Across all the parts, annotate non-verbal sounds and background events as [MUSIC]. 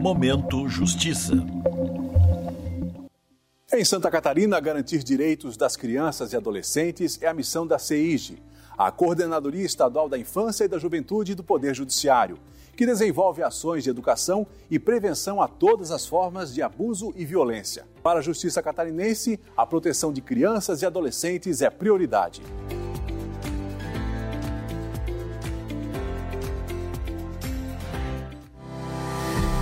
Momento Justiça. Em Santa Catarina, garantir direitos das crianças e adolescentes é a missão da CEIGE, a Coordenadoria Estadual da Infância e da Juventude do Poder Judiciário, que desenvolve ações de educação e prevenção a todas as formas de abuso e violência. Para a Justiça Catarinense, a proteção de crianças e adolescentes é prioridade.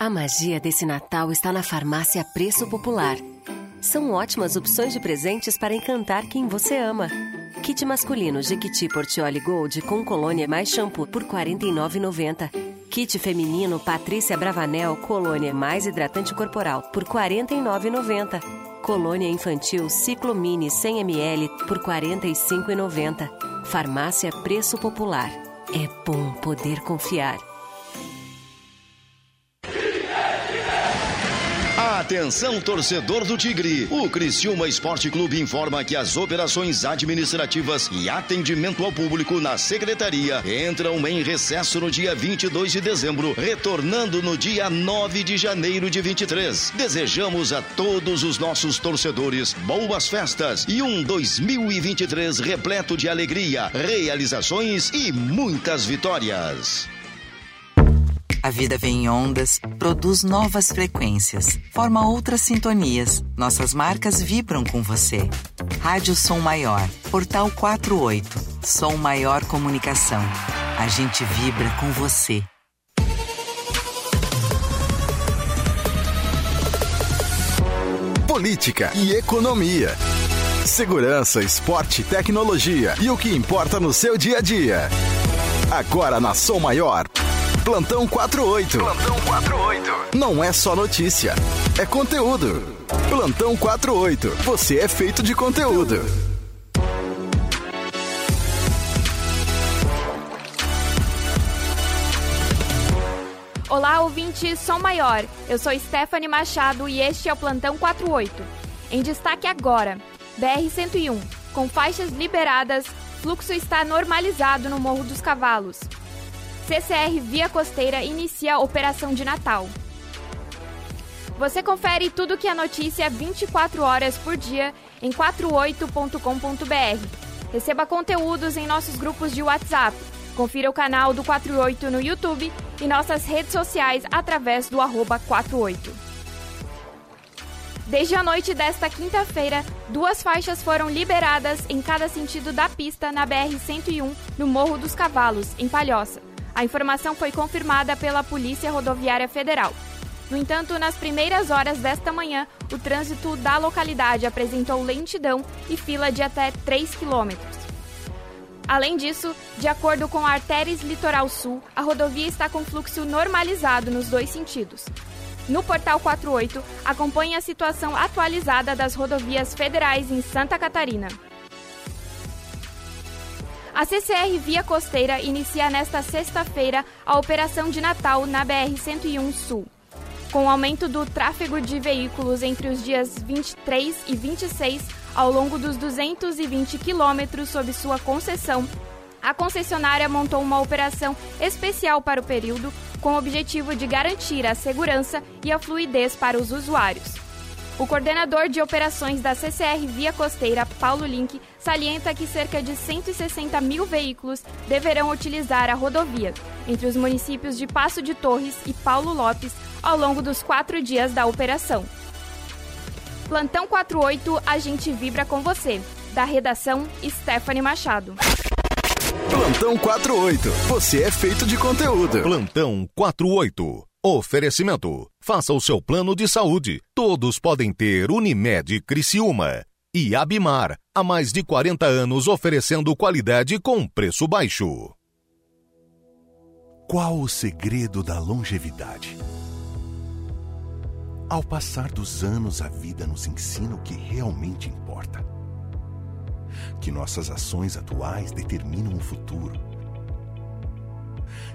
A magia desse Natal está na farmácia Preço Popular. São ótimas opções de presentes para encantar quem você ama. Kit masculino Jequiti Portioli Gold com colônia mais shampoo por R$ 49,90. Kit feminino Patrícia Bravanel colônia mais hidratante corporal por R$ 49,90. Colônia infantil Ciclo Mini 100 ml por R$ 45,90. Farmácia Preço Popular. É bom poder confiar. Atenção, torcedor do Tigre. O Criciúma Esporte Clube informa que as operações administrativas e atendimento ao público na secretaria entram em recesso no dia 22 de dezembro, retornando no dia 9 de janeiro de 23. Desejamos a todos os nossos torcedores boas festas e um 2023 repleto de alegria, realizações e muitas vitórias. A vida vem em ondas, produz novas frequências, forma outras sintonias. Nossas marcas vibram com você. Rádio Som Maior, Portal 48, Som Maior Comunicação. A gente vibra com você. Política e economia. Segurança, esporte, tecnologia e o que importa no seu dia a dia. Agora na Som Maior. Plantão 48. Plantão 48. Não é só notícia, é conteúdo. Plantão 48. Você é feito de conteúdo. Olá, ouvintes Som Maior. Eu sou Stephanie Machado e este é o Plantão 48. Em destaque agora, BR-101. Com faixas liberadas, fluxo está normalizado no Morro dos Cavalos. CCR Via Costeira inicia a operação de Natal. Você confere tudo que é notícia 24 horas por dia em 48.com.br. Receba conteúdos em nossos grupos de WhatsApp. Confira o canal do 48 no YouTube e nossas redes sociais através do arroba 48. Desde a noite desta quinta-feira, duas faixas foram liberadas em cada sentido da pista na BR-101, no Morro dos Cavalos, em Palhoça. A informação foi confirmada pela Polícia Rodoviária Federal. No entanto, nas primeiras horas desta manhã, o trânsito da localidade apresentou lentidão e fila de até 3 quilômetros. Além disso, de acordo com a Artéries Litoral Sul, a rodovia está com fluxo normalizado nos dois sentidos. No Portal 48, acompanhe a situação atualizada das rodovias federais em Santa Catarina. A CCR Via Costeira inicia nesta sexta-feira a operação de Natal na BR-101 Sul. Com o aumento do tráfego de veículos entre os dias 23 e 26, ao longo dos 220 quilômetros sob sua concessão, a concessionária montou uma operação especial para o período com o objetivo de garantir a segurança e a fluidez para os usuários. O coordenador de operações da CCR Via Costeira, Paulo Link, salienta que cerca de 160 mil veículos deverão utilizar a rodovia, entre os municípios de Passo de Torres e Paulo Lopes, ao longo dos quatro dias da operação. Plantão 48, a gente vibra com você. Da redação, Stephanie Machado. Plantão 48. Você é feito de conteúdo. Plantão 48. Oferecimento. Faça o seu plano de saúde. Todos podem ter Unimed Criciúma. E Abimar, há mais de 40 anos oferecendo qualidade com preço baixo. Qual o segredo da longevidade? Ao passar dos anos, a vida nos ensina o que realmente importa. Que nossas ações atuais determinam o futuro.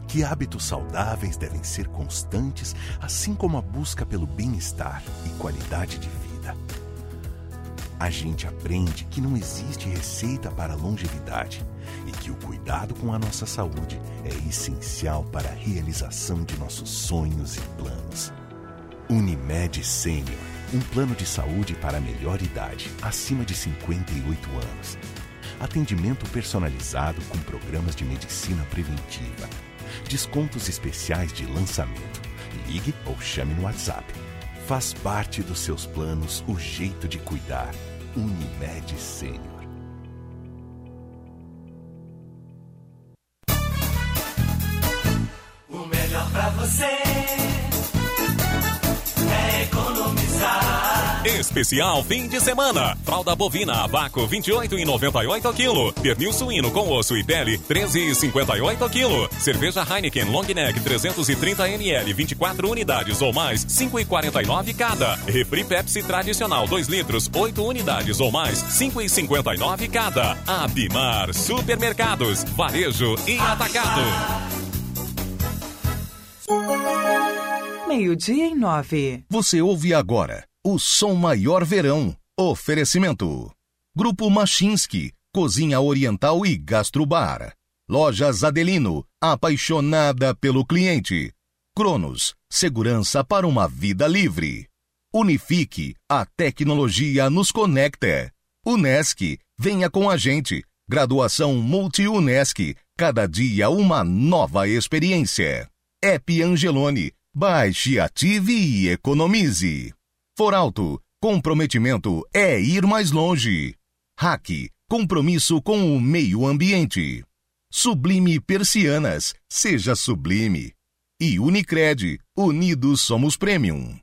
Que hábitos saudáveis devem ser constantes, assim como a busca pelo bem-estar e qualidade de vida. A gente aprende que não existe receita para longevidade e que o cuidado com a nossa saúde é essencial para a realização de nossos sonhos e planos. Unimed Sênior, um plano de saúde para a melhor idade, acima de 58 anos. Atendimento personalizado com programas de medicina preventiva. Descontos especiais de lançamento. Ligue ou chame no WhatsApp. Faz parte dos seus planos o jeito de cuidar. Unimed Sênior. Especial fim de semana. Fralda bovina a vácuo 28,98 kg. Pernil suíno com osso e pele 13,58 kg. Cerveja Heineken Long Neck 330 ml 24 unidades ou mais 5,49 cada. Refri Pepsi tradicional 2 litros 8 unidades ou mais 5,59 cada. Abimar Supermercados, Varejo e Atacado. Meio-dia em nove. Você ouve agora o Som Maior Verão. Oferecimento. Grupo Machinski, Cozinha Oriental e Gastrobar. Lojas Adelino, apaixonada pelo cliente. Cronos, segurança para uma vida livre. Unifique, a tecnologia nos conecta. Unesc, venha com a gente. Graduação Multi-Unesc, cada dia uma nova experiência. App Angelone, baixe, ative e economize. Foralto, comprometimento é ir mais longe. Hack, compromisso com o meio ambiente. Sublime Persianas, seja sublime. E Unicred, unidos somos premium.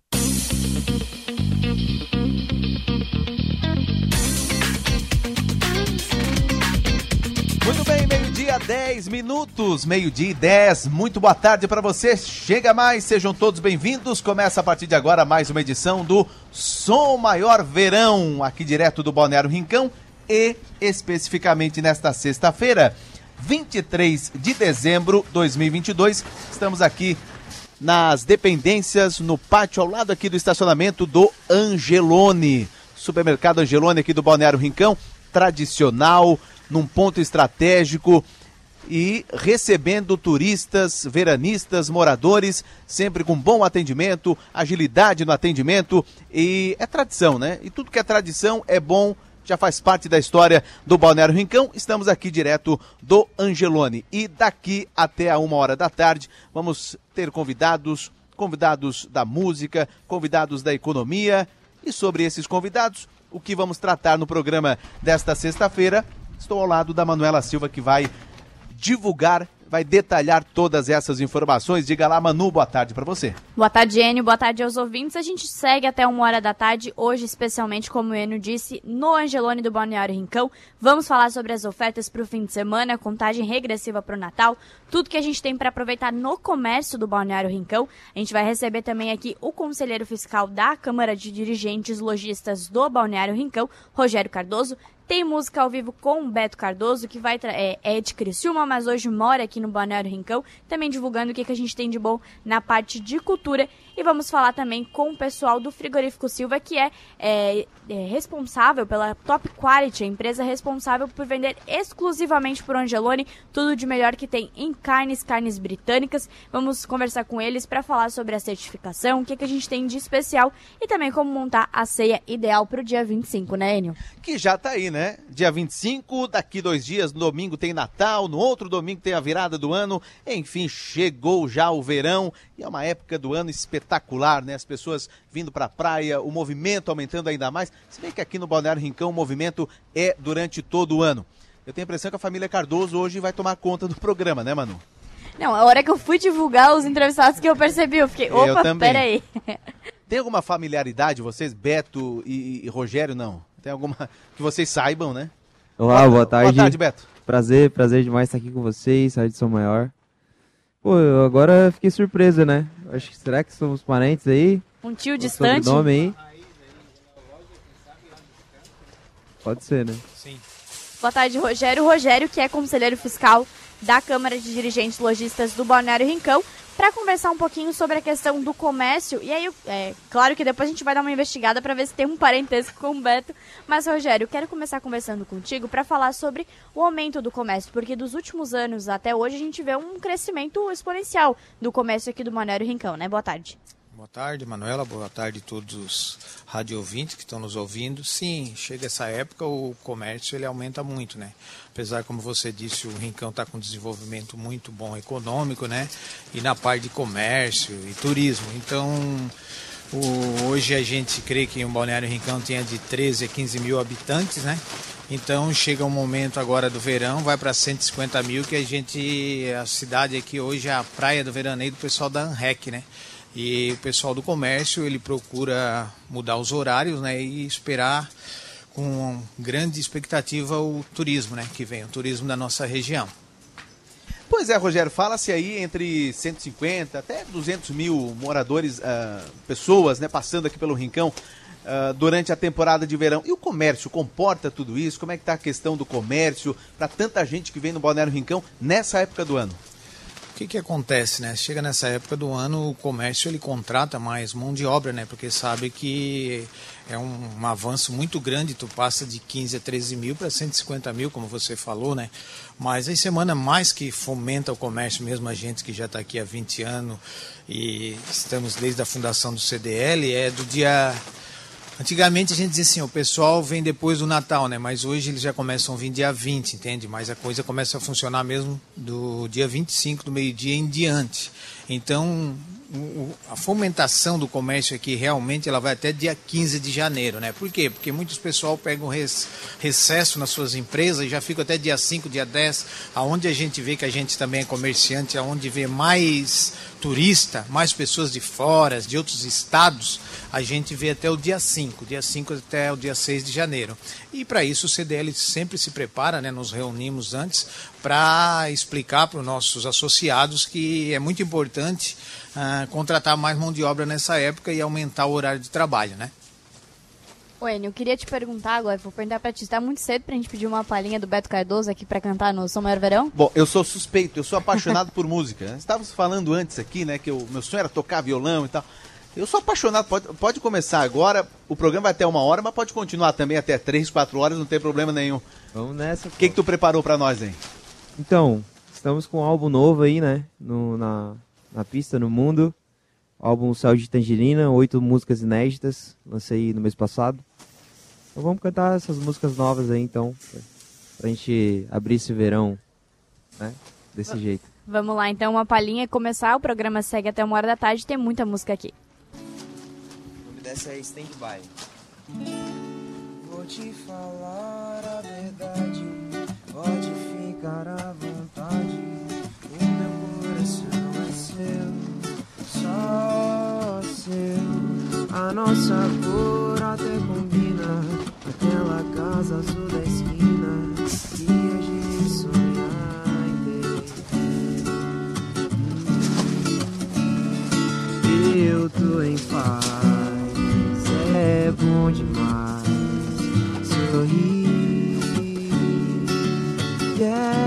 10 minutos, meio-dia e 10. Muito boa tarde para você. Chega mais, sejam todos bem-vindos. Começa a partir de agora mais uma edição do Som Maior Verão, aqui direto do Balneário Rincão e especificamente nesta sexta-feira, 23 de dezembro de 2022. Estamos aqui nas dependências, no pátio ao lado aqui do estacionamento do Angelone. Supermercado Angelone aqui do Balneário Rincão, tradicional, num ponto estratégico e recebendo turistas, veranistas, moradores, sempre com bom atendimento, agilidade no atendimento e é tradição, né? E tudo que é tradição é bom, já faz parte da história do Balneário Rincão. Estamos aqui direto do Angelone e daqui até a uma hora da tarde vamos ter convidados, convidados da música, convidados da economia e sobre esses convidados, o que vamos tratar no programa desta sexta-feira Estou ao lado da Manuela Silva que vai divulgar, vai detalhar todas essas informações. Diga lá, Manu, boa tarde para você. Boa tarde, Enio. Boa tarde aos ouvintes. A gente segue até uma hora da tarde, hoje especialmente, como o Enio disse, no Angelone do Balneário Rincão. Vamos falar sobre as ofertas para o fim de semana, contagem regressiva para o Natal, tudo que a gente tem para aproveitar no comércio do Balneário Rincão. A gente vai receber também aqui o conselheiro fiscal da Câmara de Dirigentes Logistas do Balneário Rincão, Rogério Cardoso. Tem música ao vivo com o Beto Cardoso, que vai é, é de Criciúma, mas hoje mora aqui no Balneário Rincão, também divulgando o que, que a gente tem de bom na parte de cultura. E vamos falar também com o pessoal do Frigorífico Silva, que é, é, é responsável pela Top Quality, a empresa responsável por vender exclusivamente por Angelone tudo de melhor que tem em carnes, carnes britânicas. Vamos conversar com eles para falar sobre a certificação, o que, que a gente tem de especial e também como montar a ceia ideal para o dia 25, né, Enio? Que já tá aí, né? Dia 25, daqui dois dias, no domingo tem Natal, no outro domingo tem a virada do ano. Enfim, chegou já o verão e é uma época do ano espetacular, né? As pessoas vindo para a praia, o movimento aumentando ainda mais. Se bem que aqui no Balneário Rincão o movimento é durante todo o ano. Eu tenho a impressão que a família Cardoso hoje vai tomar conta do programa, né, Manu? Não, a hora que eu fui divulgar os entrevistados que eu percebi, eu fiquei, opa, eu também. peraí. Tem alguma familiaridade, vocês, Beto e, e, Rogério, não? Tem alguma que vocês saibam, né? Olá, boa tarde. Boa tarde, Beto. Prazer, prazer demais estar aqui com vocês, Rádio São Maior. Pô, eu agora fiquei surpreso, né? Acho que será que somos parentes aí? Um tio distante? nome aí? Pode ser, né? Sim. Boa tarde, Rogério. Rogério, que é conselheiro fiscal da Câmara de Dirigentes Logistas do Balneário Rincão, para conversar um pouquinho sobre a questão do comércio. E aí, é claro que depois a gente vai dar uma investigada para ver se tem um parentesco com o Beto. Mas, Rogério, quero começar conversando contigo para falar sobre o aumento do comércio, porque dos últimos anos até hoje a gente vê um crescimento exponencial do comércio aqui do Balneário Rincão, né? Boa tarde. Boa tarde, Manuela. Boa tarde a todos os rádio ouvintes que estão nos ouvindo. Sim, chega essa época, o comércio ele aumenta muito, né? Apesar, como você disse, o Rincão está com um desenvolvimento muito bom econômico, né? E na parte de comércio e turismo. Então, o, hoje a gente crê que o Balneário Rincão tenha de 13 a 15 mil habitantes, né? Então chega um momento agora do verão, vai para 150 mil, que a gente, a cidade aqui hoje é a praia do veraneio do pessoal da ANREC, né? E o pessoal do comércio ele procura mudar os horários, né, e esperar com grande expectativa o turismo, né, que vem, o turismo da nossa região. Pois é, Rogério, fala-se aí entre 150 até 200 mil moradores, uh, pessoas, né, passando aqui pelo Rincão uh, durante a temporada de verão. E o comércio comporta tudo isso? Como é que está a questão do comércio para tanta gente que vem no Balneário Rincão nessa época do ano? Que, que acontece, né? Chega nessa época do ano, o comércio ele contrata mais mão de obra, né? Porque sabe que é um, um avanço muito grande, tu passa de 15 a 13 mil para 150 mil, como você falou, né? Mas a semana mais que fomenta o comércio, mesmo a gente que já está aqui há 20 anos e estamos desde a fundação do CDL, é do dia Antigamente a gente dizia assim, o pessoal vem depois do Natal, né? Mas hoje eles já começam a vir dia 20, entende? Mas a coisa começa a funcionar mesmo do dia 25 do meio-dia em diante. Então, a fomentação do comércio aqui realmente ela vai até dia 15 de janeiro, né? Por quê? Porque muitos pessoal pegam recesso nas suas empresas e já ficam até dia 5, dia 10, aonde a gente vê que a gente também é comerciante, aonde vê mais turista, mais pessoas de fora, de outros estados, a gente vê até o dia 5, dia 5 até o dia 6 de janeiro. E para isso o CDL sempre se prepara, né? nos reunimos antes para explicar para os nossos associados que é muito importante uh, contratar mais mão de obra nessa época e aumentar o horário de trabalho, né? Ô, Enio, eu queria te perguntar agora, vou perguntar pra ti, tá muito cedo pra gente pedir uma palhinha do Beto Cardoso aqui pra cantar no São Maior Verão? Bom, eu sou suspeito, eu sou apaixonado por [LAUGHS] música. Estávamos falando antes aqui, né, que o meu sonho era tocar violão e tal. Eu sou apaixonado, pode, pode começar agora, o programa vai até uma hora, mas pode continuar também até três, quatro horas, não tem problema nenhum. Vamos nessa. O que, que tu preparou pra nós, hein? Então, estamos com um álbum novo aí, né, no, na, na pista, no mundo. O álbum Céu de Tangerina, oito músicas inéditas, lancei no mês passado. Então vamos cantar essas músicas novas aí, então, pra gente abrir esse verão, né? Desse v jeito. Vamos lá, então, uma palhinha e começar. O programa segue até uma hora da tarde, tem muita música aqui. O nome dessa é Stand By. Vou te falar a verdade, pode ficar à vontade. A nossa cor até combina Aquela casa azul da esquina a gente sonhar em ter. Eu tô em paz, é bom demais sorrir. Yeah, yeah,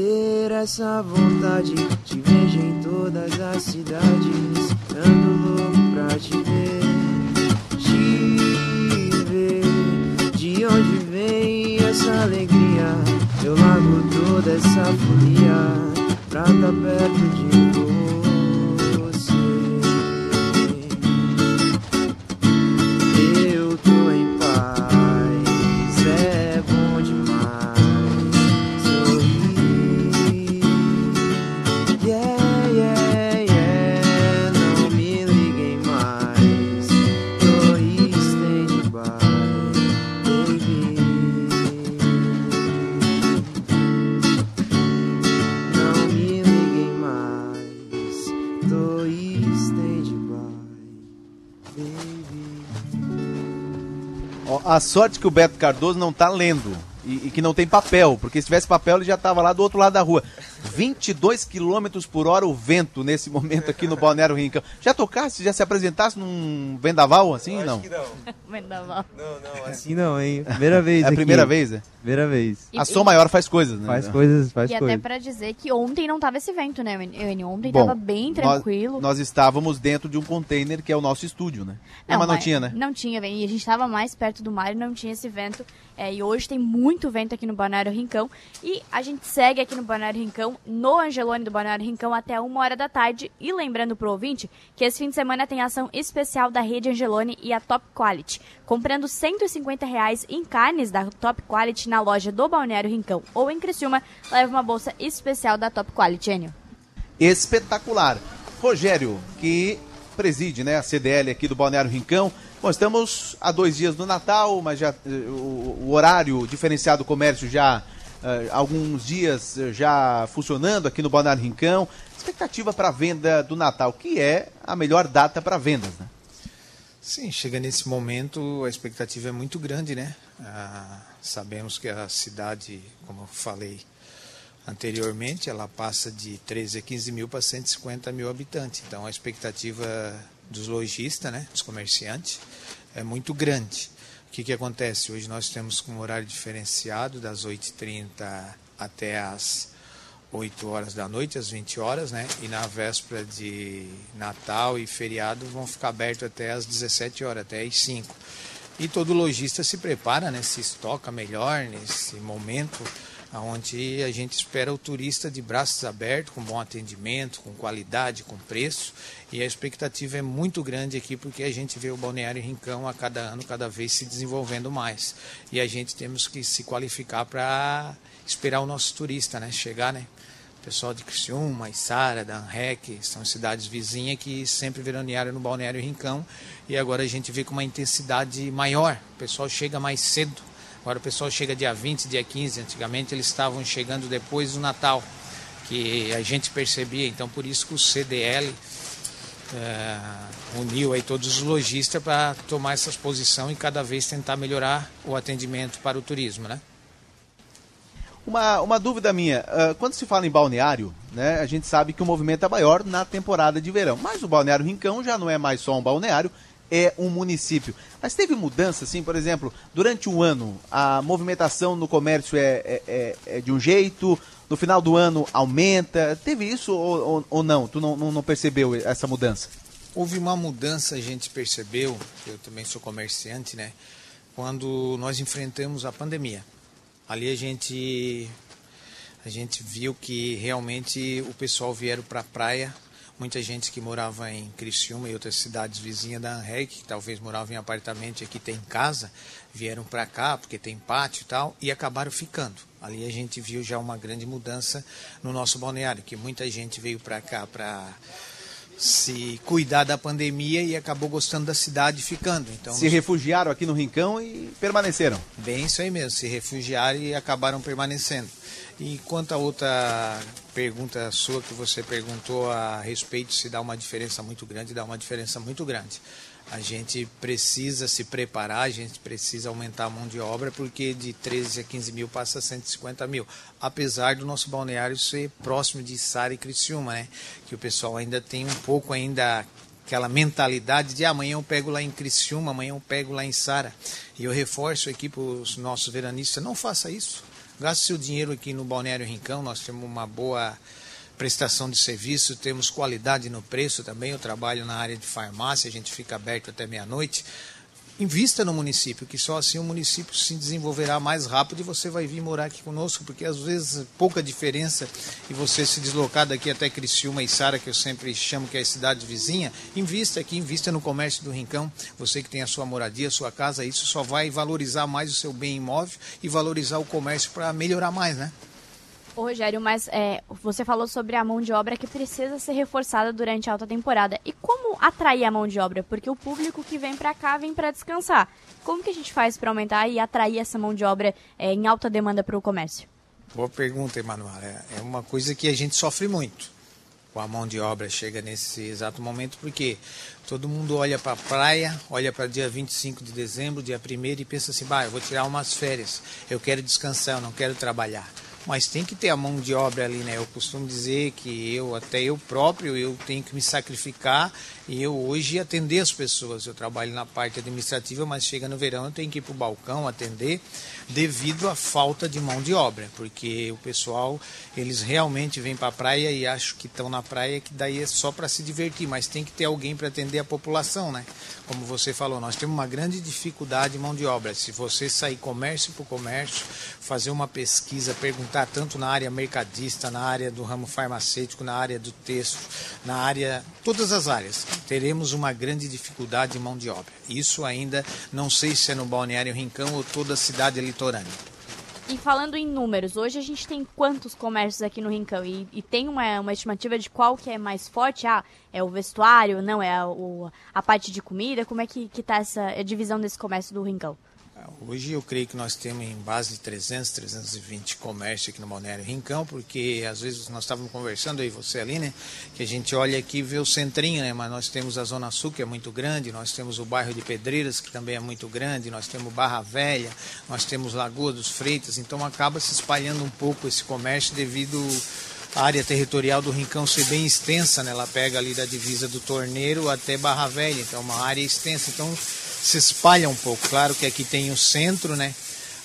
conter essa vontade, te vejo em todas as cidades. Ando louco pra te ver, te ver. De onde vem essa alegria? Eu largo toda essa folia pra tá perto de você. A sorte que o Beto Cardoso não tá lendo e, e que não tem papel, porque se tivesse papel ele já tava lá do outro lado da rua. 22 km por hora o vento nesse momento aqui no Balneário Rincão. Já tocasse, já se apresentasse num vendaval assim? não. [LAUGHS] Vendaval. Não, não, Assim não, hein? Primeira vez É a aqui. primeira vez, é? Primeira vez. E- A Som Maior faz coisas, né? Faz coisas, faz e até coisas. pra dizer que ontem não tava esse vento, né, Eugênio? Ontem Bom, tava bem nós- tranquilo. Nós, estávamos dentro de um container que é o nosso estúdio, né? Não, mas não tinha, né? Não tinha. E a gente tava mais perto do mar e não tinha esse vento. É, e hoje tem muito vento aqui no Balneário Rincão. E a gente segue aqui no Balneário Rincão, no Angelone do Balneário Rincão, até uma hora da tarde. E lembrando pro ouvinte que esse fim de semana tem ação especial da Rede Angelone e a Top Quality. Comprando 150 reais em carnes da Top Quality na loja do Balneário Rincão ou em Criciúma, leva uma bolsa especial da Top Quality, Enio. espetacular. Rogério, que preside né, a CDL aqui do Balneário Rincão. Bom, estamos a dois dias do Natal, mas já eh, o, o horário diferenciado do comércio já eh, alguns dias eh, já funcionando aqui no Balneário Rincão. Expectativa para a venda do Natal, que é a melhor data para vendas, né? Sim, chega nesse momento, a expectativa é muito grande, né? Ah, sabemos que a cidade, como eu falei anteriormente, ela passa de 13 a 15 mil para 150 mil habitantes. Então a expectativa dos lojistas, né, dos comerciantes, é muito grande. O que, que acontece? Hoje nós temos um horário diferenciado das 8h30 até as 8 horas da noite, às 20 horas, né? E na véspera de Natal e feriado vão ficar abertos até às 17 horas, até às 5. E todo lojista se prepara, né? Se estoca melhor nesse momento, onde a gente espera o turista de braços abertos, com bom atendimento, com qualidade, com preço. E a expectativa é muito grande aqui, porque a gente vê o Balneário Rincão a cada ano, cada vez se desenvolvendo mais. E a gente temos que se qualificar para esperar o nosso turista, né? Chegar, né? O pessoal de Criciúma, Içara, da Anrec, são cidades vizinhas que sempre veranearam no Balneário Rincão e agora a gente vê com uma intensidade maior. O pessoal chega mais cedo. Agora o pessoal chega dia 20, dia 15. Antigamente eles estavam chegando depois do Natal, que a gente percebia. Então por isso que o CDL eh, uniu aí todos os lojistas para tomar essa posição e cada vez tentar melhorar o atendimento para o turismo, né? Uma, uma dúvida minha, ah, quando se fala em balneário, né, a gente sabe que o movimento é maior na temporada de verão, mas o Balneário Rincão já não é mais só um balneário, é um município. Mas teve mudança, assim, por exemplo, durante o ano a movimentação no comércio é, é, é- é de um jeito, no final do ano aumenta, teve isso ou, ou- ou não? Tu não, não, não percebeu essa mudança? Houve uma mudança, a gente percebeu, eu também sou comerciante, né? Quando nós enfrentamos a pandemia. Ali a gente a gente viu que realmente o pessoal vieram para a praia, muita gente que morava em Criciúma e outras cidades vizinhas da Anrec, que talvez moravam em apartamento e aqui tem casa, vieram para cá porque tem pátio e tal e acabaram ficando. Ali a gente viu já uma grande mudança no nosso balneário, que muita gente veio para cá para se cuidar da pandemia e acabou gostando da cidade ficando. Então, Se refugiaram aqui no Rincão e permaneceram. Bem, isso aí mesmo, se refugiaram e acabaram permanecendo. E quanto a outra pergunta sua que você perguntou a respeito se dá uma diferença muito grande, dá uma diferença muito grande. A gente precisa se preparar, a gente precisa aumentar a mão de obra, porque de 13 a 15 mil passa a 150 mil. Apesar do nosso balneário ser próximo de Sara e Criciúma, né? Que o pessoal ainda tem um pouco ainda aquela mentalidade de ah, amanhã eu pego lá em Criciúma, amanhã eu pego lá em Sara. E eu reforço aqui para os nossos veranistas, não faça isso. Gaste seu dinheiro aqui no Balneário Rincão, nós temos uma boa prestação de serviço, temos qualidade no preço também. Eu trabalho na área de farmácia, a gente fica aberto até meia-noite. Invista no município, que só assim o município se desenvolverá mais rápido e você vai vir morar aqui conosco, porque às vezes pouca diferença e você se deslocar daqui até Criciúma e Sara, que eu sempre chamo que é a cidade vizinha, invista aqui, invista no comércio do Rincão. Você que tem a sua moradia, a sua casa, isso só vai valorizar mais o seu bem imóvel e valorizar o comércio para melhorar mais, né? Ô, Rogério, mas é, você falou sobre a mão de obra que precisa ser reforçada durante a alta temporada. E como atrair a mão de obra? Porque o público que vem para cá vem para descansar. Como que a gente faz para aumentar e atrair essa mão de obra é, em alta demanda para o comércio? Boa pergunta, Emanuel. É, é uma coisa que a gente sofre muito com a mão de obra chega nesse exato momento, porque todo mundo olha para a praia, olha para dia 25 de dezembro, dia 1 e pensa assim, bah, eu vou tirar umas férias, eu quero descansar, eu não quero trabalhar mas tem que ter a mão de obra ali, né? Eu costumo dizer que eu, até eu próprio, eu tenho que me sacrificar e eu hoje atender as pessoas. Eu trabalho na parte administrativa, mas chega no verão eu tenho que ir para o balcão atender devido à falta de mão de obra, porque o pessoal, eles realmente vêm para a praia e acham que estão na praia que daí é só para se divertir, mas tem que ter alguém para atender a população, né? Como você falou, nós temos uma grande dificuldade de mão de obra. Se você sair comércio por comércio, fazer uma pesquisa, perguntar tanto na área mercadista, na área do ramo farmacêutico, na área do texto, na área, todas as áreas, teremos uma grande dificuldade de mão de obra. Isso ainda não sei se é no Balneário Rincão ou toda a cidade E falando em números, hoje a gente tem quantos comércios aqui no Rincão? E, e, tem uma, uma estimativa de qual que é mais forte? Ah, é o vestuário, não é a, o, a parte de comida? Como é que, que tá essa divisão desse comércio do Rincão? Hoje eu creio que nós temos em base de 300, 320 comércios aqui no Balneário Rincão, porque às vezes nós estávamos conversando aí, você ali, né? Que a gente olha aqui e vê o centrinho, né? Mas nós temos a Zona Sul, que é muito grande, nós temos o bairro de Pedreiras, que também é muito grande, nós temos Barra Velha, nós temos Lagoa dos Freitas, então acaba se espalhando um pouco esse comércio devido a área territorial do Rincão ser bem extensa, né? Ela pega ali da divisa do Torneiro até Barra Velha, então é uma área extensa. Então se espalha um pouco. Claro que aqui tem o centro, né?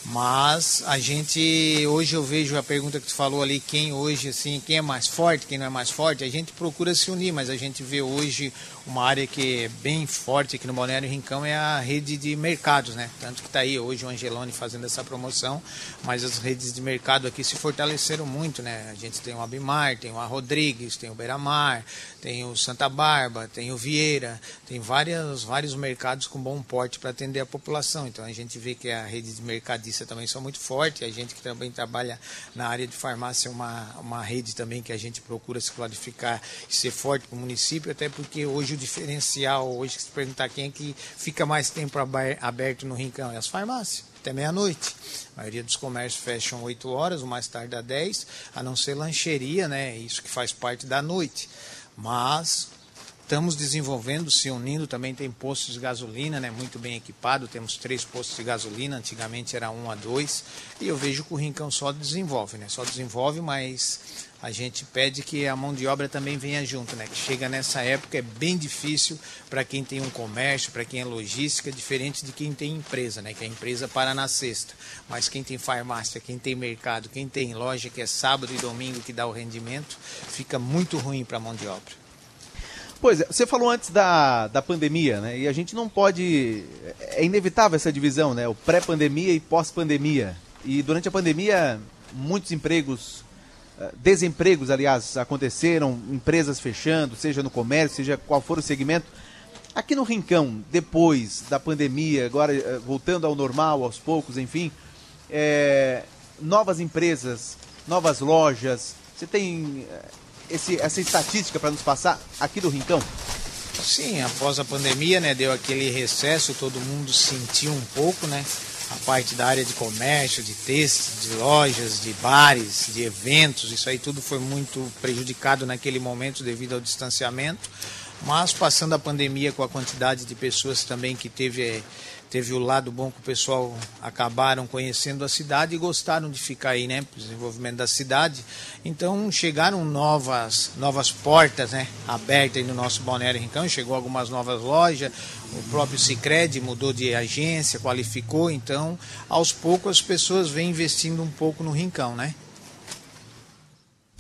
Mas a gente hoje eu vejo a pergunta que tu falou ali, quem hoje assim, quem é mais forte, quem não é mais forte, a gente procura se unir, mas a gente vê hoje uma área que é bem forte aqui no Balneário Rincão é a rede de mercados, né? Tanto que está aí hoje o Angelone fazendo essa promoção, mas as redes de mercado aqui se fortaleceram muito, né? A gente tem o Abimar, tem o A Rodrigues, tem o Beira-Mar, tem o Santa Barba, tem o Vieira, tem várias, vários mercados com bom porte para atender a população. Então a gente vê que a rede de também são muito forte, a gente que também trabalha na área de farmácia é uma, uma rede também que a gente procura se qualificar e ser forte para o município, até porque hoje o diferencial hoje, se perguntar quem é que fica mais tempo aberto no Rincão, é as farmácias, até meia-noite. A maioria dos comércios fecham 8 horas, o mais tarde a 10, a não ser lancheria, né? Isso que faz parte da noite. Mas estamos desenvolvendo, se unindo, também tem postos de gasolina, né, muito bem equipado, temos três postos de gasolina, antigamente era um a dois, e eu vejo que o Rincão só desenvolve, né, só desenvolve, mas a gente pede que a mão de obra também venha junto, né? Que chega nessa época é bem difícil para quem tem um comércio, para quem é logística, diferente de quem tem empresa, né? Que a empresa para na sexta, mas quem tem farmácia, quem tem mercado, quem tem loja que é sábado e domingo que dá o rendimento, fica muito ruim para a mão de obra. Pois é, você falou antes da, da pandemia, né? E a gente não pode. É inevitável essa divisão, né? O pré-pandemia e pós-pandemia. E durante a pandemia, muitos empregos eh, desempregos, aliás, aconteceram, empresas fechando, seja no comércio, seja qual for o segmento. Aqui no Rincão, depois da pandemia, agora eh, voltando ao normal, aos poucos, enfim, é, novas empresas, novas lojas. Você tem esse, essa estatística para nos passar aqui do Rincão? Sim, após a pandemia, né, deu aquele recesso, todo mundo sentiu um pouco, né? a parte da área de comércio, de textos, de lojas, de bares, de eventos, isso aí tudo foi muito prejudicado naquele momento devido ao distanciamento. Mas passando a pandemia com a quantidade de pessoas também que teve é, teve o lado bom que o pessoal acabaram conhecendo a cidade e gostaram de ficar aí, né, desenvolvimento da cidade. Então chegaram novas novas portas, né, abertas aí no nosso Balneário Rincão, chegou algumas novas lojas, o próprio Sicredi mudou de agência, qualificou, então aos poucos as pessoas vêm investindo um pouco no Rincão, né?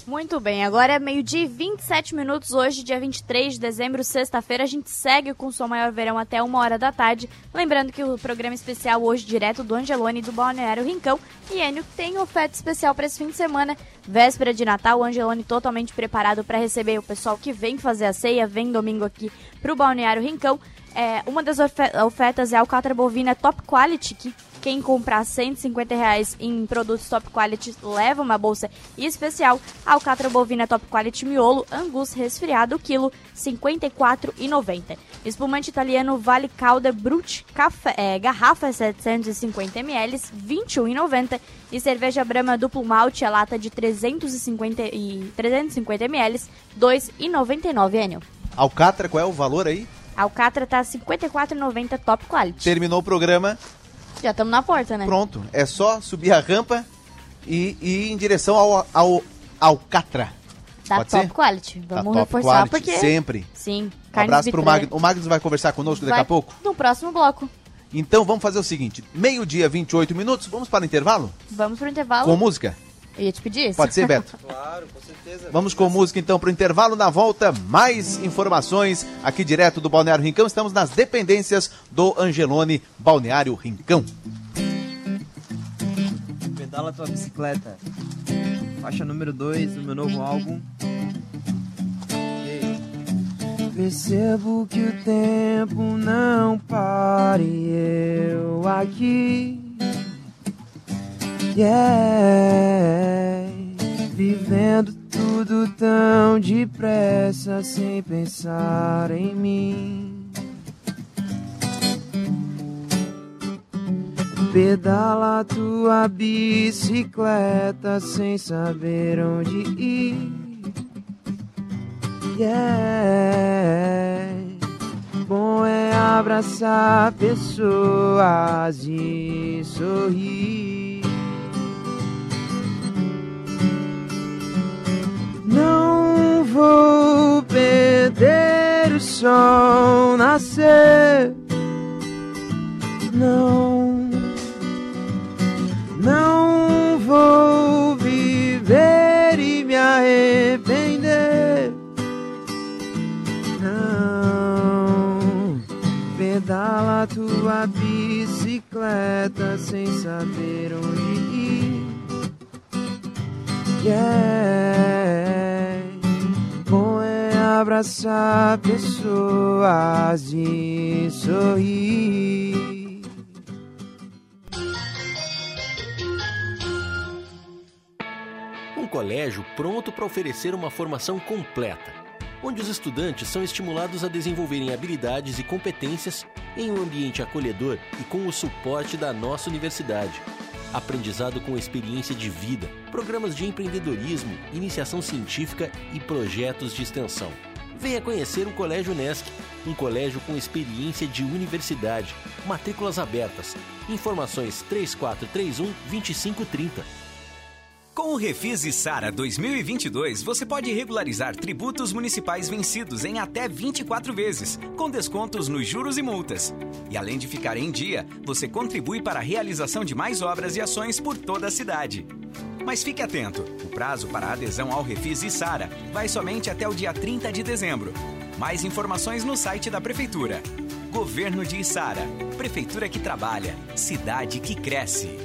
Muito bem, agora é meio-dia e 27 minutos, hoje, dia 23 de dezembro, sexta-feira. A gente segue com o Som Maior Verão até uma hora da tarde. Lembrando que o programa especial hoje, direto do Angelone do Balneário Rincão. E Enio tem oferta especial para esse fim de semana, véspera de Natal. O Angelone totalmente preparado para receber o pessoal que vem fazer a ceia, vem domingo aqui para o Balneário Rincão. É, uma das ofertas é a alcatra bovina Top Quality, que quem comprar 150 reais em produtos top quality leva uma bolsa especial. Alcatra bovina top quality miolo, angus resfriado, quilo 54,90. Espumante italiano Vale Calda Brut, café, é, garrafa 750 ml, 21,90. E cerveja Brahma duplo malte, a lata de 350, e 350 ml, 2,99, Enio. Alcatra, qual é o valor aí? Alcatra tá 54,90 top quality. Terminou o programa, já estamos na porta, né? Pronto. É só subir a rampa e, e ir em direção ao, ao Alcatra. Da Pode Top ser? Quality. Da Vamos Top reforçar Quality, porque. sempre. Sim. Um abraço pro. Magno. O Magnus vai conversar conosco daqui Vai a pouco? No próximo bloco. Então vamos fazer o seguinte: meio-dia, 28 minutos. Vamos para o intervalo? Vamos pro intervalo. Com música? Eu ia te pedir isso. Pode ser, Beto? [LAUGHS] Claro, com certeza. Vamos com música então para o intervalo. Na volta, mais informações aqui direto do Balneário Rincão. Estamos nas dependências do Angelone Balneário Rincão. Pedala tua bicicleta. Faixa número 2 do meu novo álbum. Percebo que o tempo não para e eu aqui. Yeah, vivendo tudo tão depressa sem pensar em mim. Pedala tua bicicleta sem saber onde ir. Yeah. Bom é abraçar pessoas e sorrir. Não vou perder o sol nascer. Não, não vou viver e me arrepender. Não, pedala tua bicicleta sem saber onde ir. Yeah, bom é abraçar pessoas e sorrir. Um colégio pronto para oferecer uma formação completa, onde os estudantes são estimulados a desenvolverem habilidades e competências em um ambiente acolhedor e com o suporte da nossa universidade. Aprendizado com experiência de vida, programas de empreendedorismo, iniciação científica e projetos de extensão. Venha conhecer o Colégio Unesc, um colégio com experiência de universidade. Matrículas abertas. Informações 3431 2530. Com o Refis e Sara 2022, você pode regularizar tributos municipais vencidos em até 24 vezes, com descontos nos juros e multas. E além de ficar em dia, você contribui para a realização de mais obras e ações por toda a cidade. Mas fique atento, o prazo para adesão ao Refis e Sara vai somente até o dia 30 de dezembro. Mais informações no site da Prefeitura. Governo de Içara. Prefeitura que trabalha. Cidade que cresce.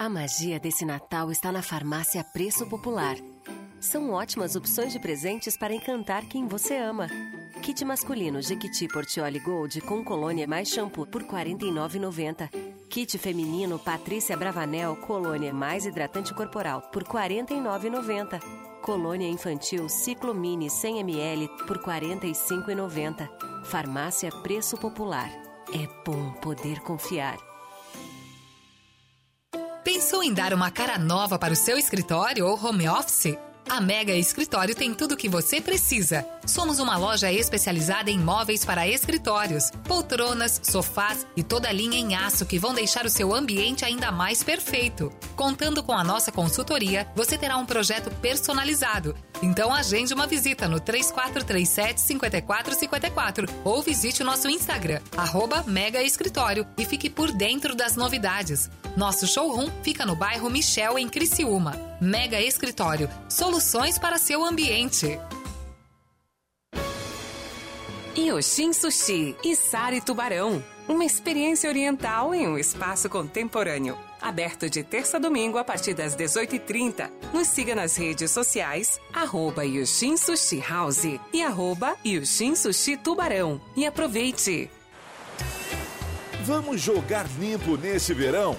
A magia desse Natal está na farmácia Preço Popular. São ótimas opções de presentes para encantar quem você ama. Kit masculino Jequiti Portioli Gold com colônia mais shampoo por R$ 49,90. Kit feminino Patrícia Bravanel colônia mais hidratante corporal por R$ 49,90. Colônia infantil Ciclo Mini 100 ml por R$ 45,90. Farmácia Preço Popular. É bom poder confiar. Pensou em dar uma cara nova para o seu escritório ou home office? A Mega Escritório tem tudo o que você precisa. Somos uma loja especializada em móveis para escritórios, poltronas, sofás e toda a linha em aço que vão deixar o seu ambiente ainda mais perfeito. Contando com a nossa consultoria, você terá um projeto personalizado. Então agende uma visita no 3437 5454 ou visite o nosso Instagram, arroba Mega Escritório e fique por dentro das novidades. Nosso showroom fica no bairro Michel, em Criciúma. Mega Escritório, soluções para seu ambiente. Yoshin Sushi e Sari Tubarão. Uma experiência oriental em um espaço contemporâneo. Aberto de terça a domingo a partir das 18h30. Nos siga nas redes sociais, arroba Yoshin Sushi House e arroba Yoshin Sushi Tubarão. E aproveite! Vamos jogar limpo neste verão?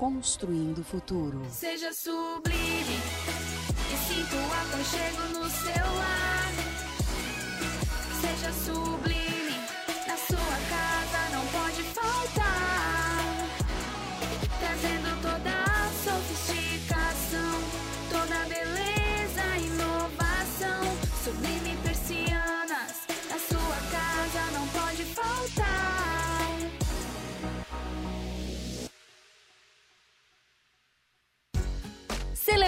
construindo o futuro. Seja sublime e sinta o aconchego no seu lar. Seja sublime,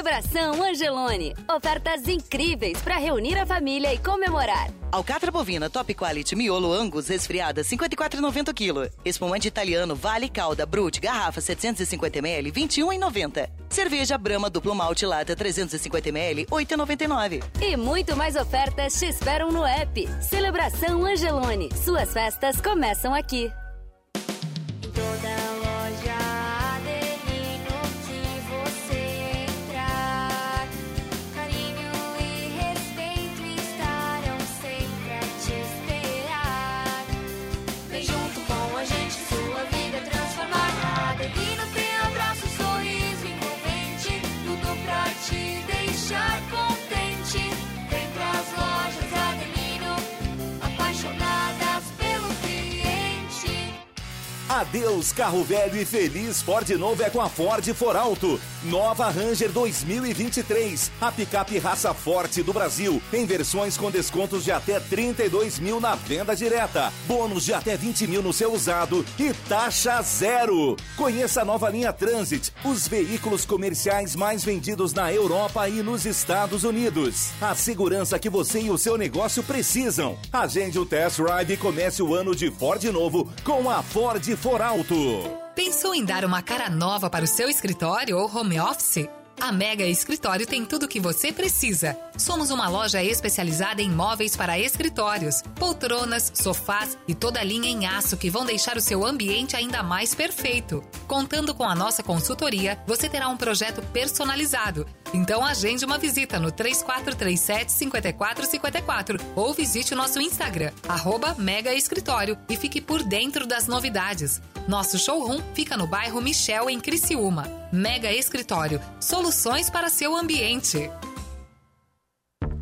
Celebração Angelone. Ofertas incríveis para reunir a família e comemorar. Alcatra bovina Top Quality Miolo Angus resfriada 54,90 kg. Espumante italiano Vale Calda Brut garrafa 750 ml 21,90. Cerveja Brahma duplo malte lata 350 ml 8,99. E muito mais ofertas te esperam no app. Celebração Angelone. Suas festas começam aqui. Toda Adeus carro velho e feliz Ford novo é com a Ford For Alto. Nova Ranger 2023, a picape raça forte do Brasil, em versões com descontos de até 32 mil na venda direta, bônus de até 20 mil no seu usado e taxa zero. Conheça a nova linha Transit, os veículos comerciais mais vendidos na Europa e nos Estados Unidos. A segurança que você e o seu negócio precisam. Agende o test drive e comece o ano de Ford novo com a Ford Pensou em dar uma cara nova para o seu escritório ou home office? A Mega Escritório tem tudo o que você precisa. Somos uma loja especializada em móveis para escritórios, poltronas, sofás e toda linha em aço que vão deixar o seu ambiente ainda mais perfeito. Contando com a nossa consultoria, você terá um projeto personalizado. Então agende uma visita no 3437 5454 ou visite o nosso Instagram, arroba Mega Escritório e fique por dentro das novidades. Nosso showroom fica no bairro Michel, em Criciúma. Mega Escritório, soluções para seu ambiente.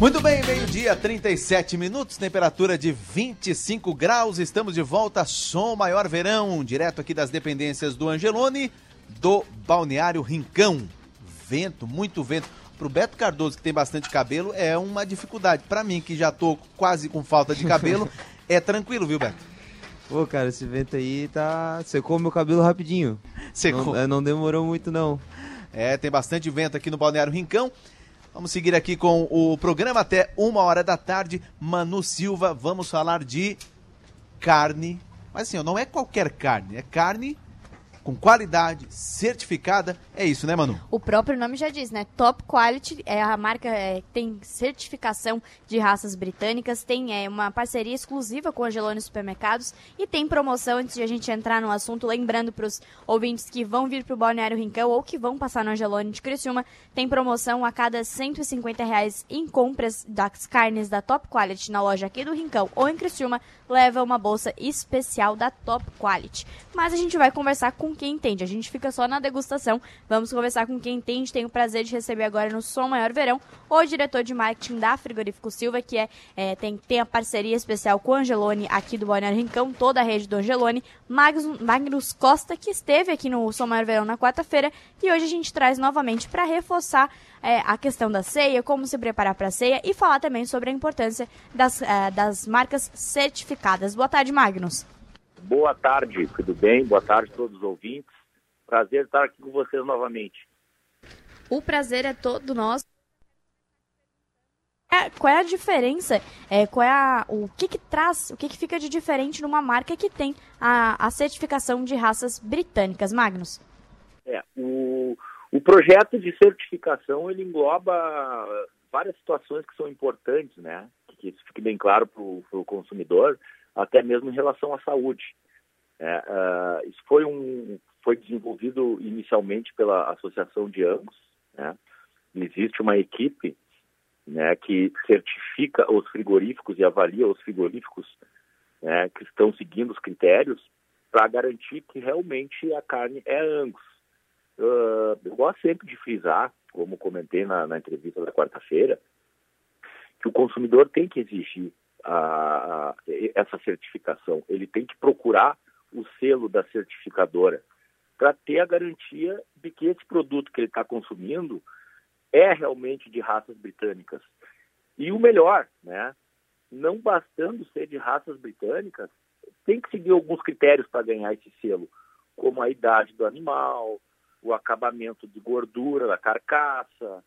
Muito bem, meio-dia, 37 minutos, temperatura de 25 graus. Estamos de volta, som maior verão, direto aqui das dependências do Angelone, do Balneário Rincão. Vento, muito vento. Pro Beto Cardoso, que tem bastante cabelo, é uma dificuldade. Para mim, que já tô quase com falta de cabelo, [LAUGHS] é tranquilo, viu, Beto? Pô, cara, esse vento aí tá. Secou meu cabelo rapidinho. Secou. Não, é, não demorou muito, não. É, tem bastante vento aqui no Balneário Rincão. Vamos seguir aqui com o programa até uma hora da tarde. Manu Silva, vamos falar de carne. Mas assim, não é qualquer carne, é carne com qualidade, certificada. É isso, né, Manu? O próprio nome já diz, né? Top Quality é a marca é, tem certificação de raças britânicas, tem é, uma parceria exclusiva com a Angelone Supermercados e tem promoção antes de a gente entrar no assunto, lembrando para os ouvintes que vão vir para o Balneário Rincão ou que vão passar no Angelone de Criciúma, tem promoção a cada 150 reais em compras das carnes da Top Quality na loja aqui do Rincão ou em Criciúma, leva uma bolsa especial da Top Quality. Mas a gente vai conversar com quem entende, a gente fica só na degustação. Vamos conversar com quem entende. Tenho o prazer de receber agora no Som Maior Verão o diretor de marketing da Frigorífico Silva, que é, é, tem, tem a parceria especial com o Angelone aqui do Balneário Rincão, toda a rede do Angelone, Magnus, Magnus Costa, que esteve aqui no Som Maior Verão na quarta-feira e hoje a gente traz novamente para reforçar é, a questão da ceia, como se preparar para a ceia e falar também sobre a importância das, é, das marcas certificadas. Boa tarde, Magnus. Boa tarde, tudo bem? Boa tarde a todos os ouvintes. Prazer estar aqui com vocês novamente. O prazer é todo nosso. É, qual é a diferença? É, qual é a, o que, que traz, o que, que fica de diferente numa marca que tem a, a certificação de raças britânicas, Magnus? É, o, o projeto de certificação ele engloba várias situações que são importantes, né? Que isso fique bem claro para o consumidor, até mesmo em relação à saúde. É, uh, isso foi um foi desenvolvido inicialmente pela Associação de Angus. Né? Existe uma equipe né, que certifica os frigoríficos e avalia os frigoríficos né, que estão seguindo os critérios para garantir que realmente a carne é Angus. Uh, eu gosto sempre de frisar, como comentei na, na entrevista da quarta-feira, que o consumidor tem que exigir a, a, essa certificação. Ele tem que procurar o selo da certificadora para ter a garantia de que esse produto que ele está consumindo é realmente de raças britânicas. E o melhor, né? Não bastando ser de raças britânicas, tem que seguir alguns critérios para ganhar esse selo, como a idade do animal, o acabamento de gordura da carcaça,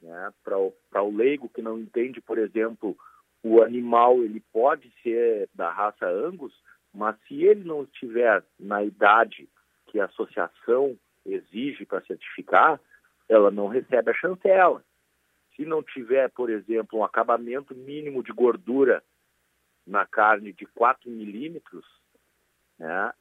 né? Para o, o leigo que não entende, por exemplo, o animal ele pode ser da raça Angus, mas se ele não estiver na idade que a associação exige para certificar, ela não recebe a chancela. Se não tiver, por exemplo, um acabamento mínimo de gordura na carne de 4 milímetros, né,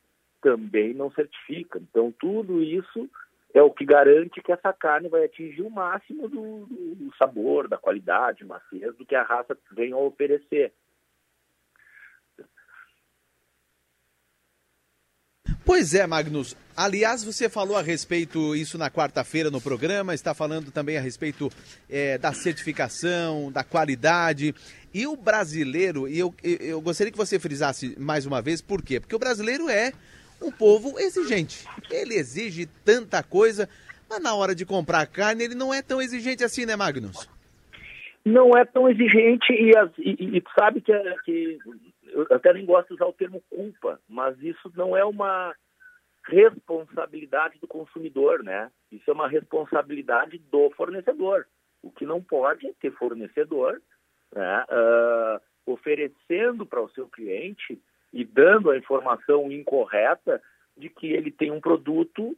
também não certifica. Então, tudo isso é o que garante que essa carne vai atingir o máximo do, do sabor, da qualidade, maciez, do que a raça vem a oferecer. Pois é, Magnus. Aliás, você falou a respeito isso na quarta-feira no programa, está falando também a respeito é, da certificação, da qualidade. E o brasileiro, e eu, eu gostaria que você frisasse mais uma vez, por quê? Porque o brasileiro é um povo exigente. Ele exige tanta coisa, mas na hora de comprar carne ele não é tão exigente assim, né, Magnus? Não é tão exigente e, e, e sabe que, que eu até nem gosto de usar o termo culpa, mas isso não é uma responsabilidade do consumidor, né? Isso é uma responsabilidade do fornecedor. O que não pode é ter fornecedor né, uh, oferecendo para o seu cliente e dando a informação incorreta de que ele tem um produto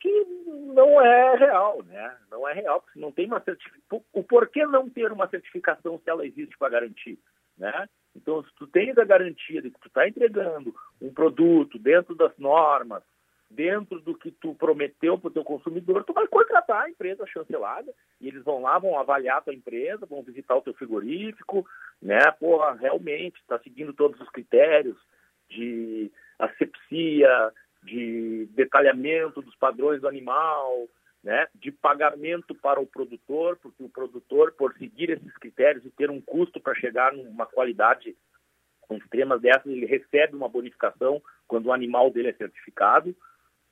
que não é real, né? Não é real, porque não tem uma certificação. O porquê não ter uma certificação se ela existe para garantir, né? Então, se tu tens a garantia de que tu está entregando um produto dentro das normas, dentro do que tu prometeu para o teu consumidor, tu vai contratar a empresa chancelada e eles vão lá, vão avaliar a tua empresa, vão visitar o teu frigorífico, né? Porra, realmente está seguindo todos os critérios de asepsia, de detalhamento dos padrões do animal, né? De pagamento para o produtor, porque o produtor, por seguir esses critérios e ter um custo para chegar numa qualidade extrema dessas, ele recebe uma bonificação quando o animal dele é certificado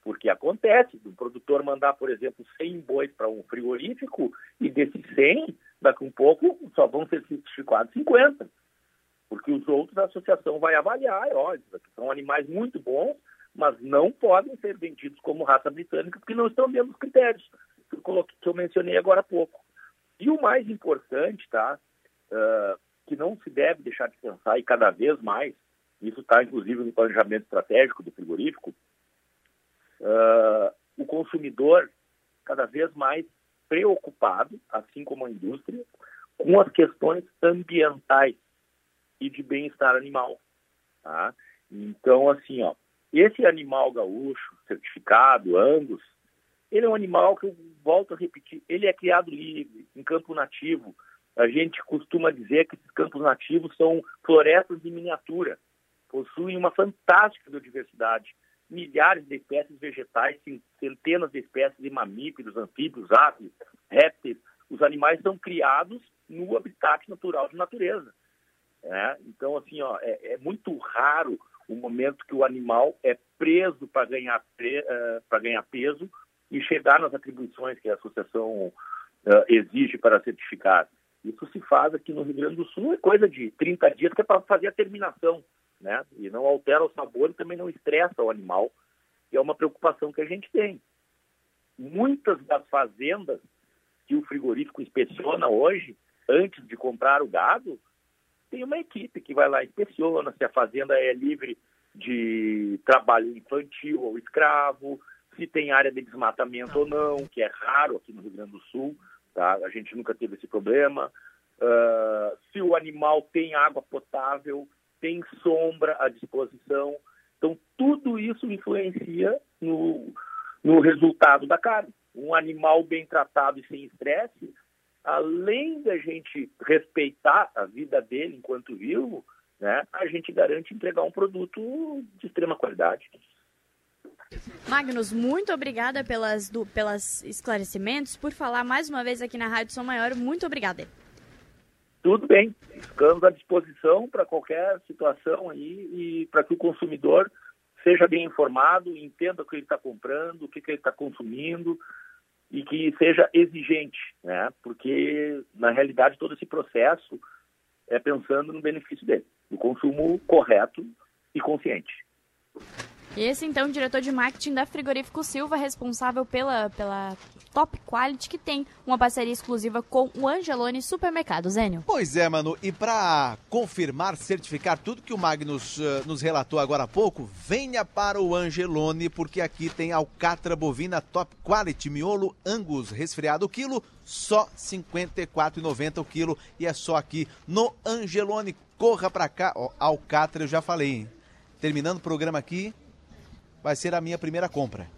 porque acontece do produtor mandar, por exemplo, 100 bois para um frigorífico e desses 100, daqui a um pouco só vão ser certificados 50. Porque os outros a associação vai avaliar, ó, aqui são animais muito bons, mas não podem ser vendidos como raça britânica porque não estão dentro dos critérios que eu, coloquei, que eu mencionei agora há pouco. E o mais importante, tá, uh, que não se deve deixar de pensar, e cada vez mais, isso está inclusive no planejamento estratégico do frigorífico, uh, o consumidor cada vez mais preocupado, assim como a indústria, com as questões ambientais e de bem-estar animal. Tá? Então, assim, ó, esse animal gaúcho, certificado, Angus, ele é um animal que eu volto a repetir, ele é criado livre, em campo nativo. A gente costuma dizer que esses campos nativos são florestas de miniatura, possuem uma fantástica biodiversidade milhares de espécies vegetais, centenas de espécies de mamíferos, anfíbios, aves, répteis. Os animais são criados no habitat natural de natureza. É? Então, assim, ó, é, é, muito raro o momento que o animal é preso para ganhar, pre, uh, ganhar peso e chegar nas atribuições que a associação uh, exige para certificar. Isso se faz aqui no Rio Grande do Sul, é coisa de 30 dias que é para fazer a terminação né? E não altera o sabor e também não estressa o animal, que é uma preocupação que a gente tem. Muitas das fazendas que o frigorífico inspeciona hoje, antes de comprar o gado, tem uma equipe que vai lá e inspeciona se a fazenda é livre de trabalho infantil ou escravo, se tem área de desmatamento ou não, que é raro aqui no Rio Grande do Sul, tá? A gente nunca teve esse problema. Uh, se o animal tem água potável, tem sombra à disposição. Então, tudo isso influencia no, no resultado da carne. Um animal bem tratado e sem estresse, além da gente respeitar a vida dele enquanto vivo, né, a gente garante entregar um produto de extrema qualidade. Magnus, muito obrigada pelas, do, pelas esclarecimentos, por falar mais uma vez aqui na Rádio São Maior. Muito obrigada tudo bem, ficamos à disposição para qualquer situação aí e para que o consumidor seja bem informado, entenda o que ele está comprando, o que, que ele está consumindo e que seja exigente, né? Porque na realidade todo esse processo é pensando no benefício dele, no consumo correto e consciente. Esse, então, diretor de marketing da Frigorífico Silva, responsável pela, pela Top Quality, que tem uma parceria exclusiva com o Angelone Supermercado, Zênio. Pois é, mano. E para confirmar, certificar tudo que o Magnus uh, nos relatou agora há pouco, venha para o Angelone, porque aqui tem alcatra bovina Top Quality, miolo Angus, resfriado quilo, só R$ 54,90 o quilo. E é só aqui no Angelone. Corra para cá. Ó, alcatra eu já falei, hein? Terminando o programa aqui, vai ser a minha primeira compra.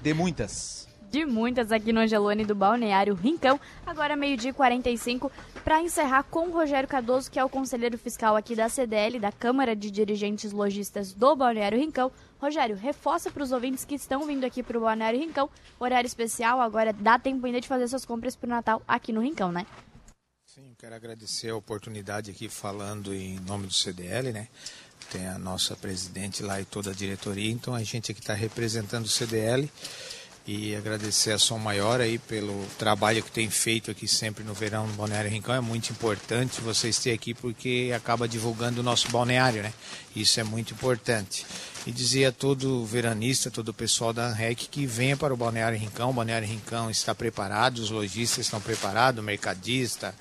De muitas. De muitas aqui no Angelone do Balneário Rincão. Agora meio-dia 45 para encerrar com o Rogério Cardoso, que é o conselheiro fiscal aqui da CDL, da Câmara de Dirigentes Logistas do Balneário Rincão. Rogério, reforça para os ouvintes que estão vindo aqui para o Balneário Rincão, horário especial, agora dá tempo ainda de fazer suas compras para o Natal aqui no Rincão, né? Sim, quero agradecer a oportunidade aqui falando em nome do CDL, né? Tem a nossa presidente lá e toda a diretoria, então a gente aqui está representando o CDL e agradecer a Som Maior aí pelo trabalho que tem feito aqui sempre no verão no Balneário Rincão. É muito importante vocês terem aqui porque acaba divulgando o nosso balneário, né? Isso é muito importante. E dizer a todo veranista, todo o pessoal da ANREC que venha para o Balneário Rincão. O Balneário Rincão está preparado, os lojistas estão preparados, o mercadista,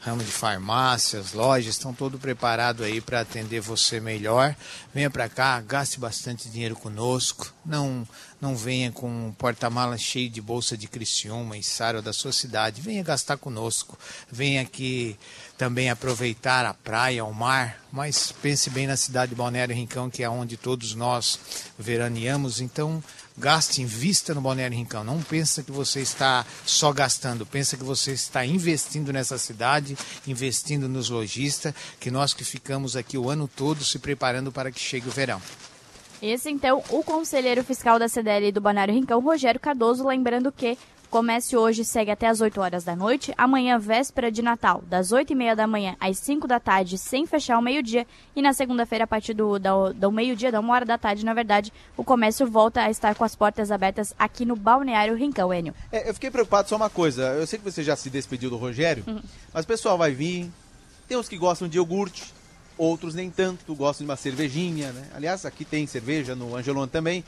ramo de farmácias, lojas, estão todos preparados aí para atender você melhor. Venha para cá, gaste bastante dinheiro conosco. Não não venha com um porta-mala cheio de bolsa de Criciúma e da sua cidade. Venha gastar conosco. Venha aqui também aproveitar a praia, o mar, mas pense bem na cidade de Balneário Rincão, que é onde todos nós veraneamos, então gaste, invista no Balneário Rincão. Não pensa que você está só gastando, pensa que você está investindo nessa cidade, investindo nos lojistas, que nós que ficamos aqui o ano todo se preparando para que chegue o verão. Esse, então, o conselheiro fiscal da CDL do Balneário Rincão, Rogério Cardoso, lembrando que o comércio hoje segue até as 8 horas da noite, amanhã véspera de Natal, das 8 e meia da manhã às 5 da tarde, sem fechar o meio-dia, e na segunda-feira, a partir do, do, do meio-dia, da uma hora da tarde, na verdade, o comércio volta a estar com as portas abertas aqui no Balneário Rincão, Enio. É, eu fiquei preocupado só uma coisa. Eu sei que você já se despediu do Rogério, Uhum. mas o pessoal vai vir. Tem uns que gostam de iogurte, outros nem tanto, gostam de uma cervejinha, né? Aliás, aqui tem cerveja no Angelon também.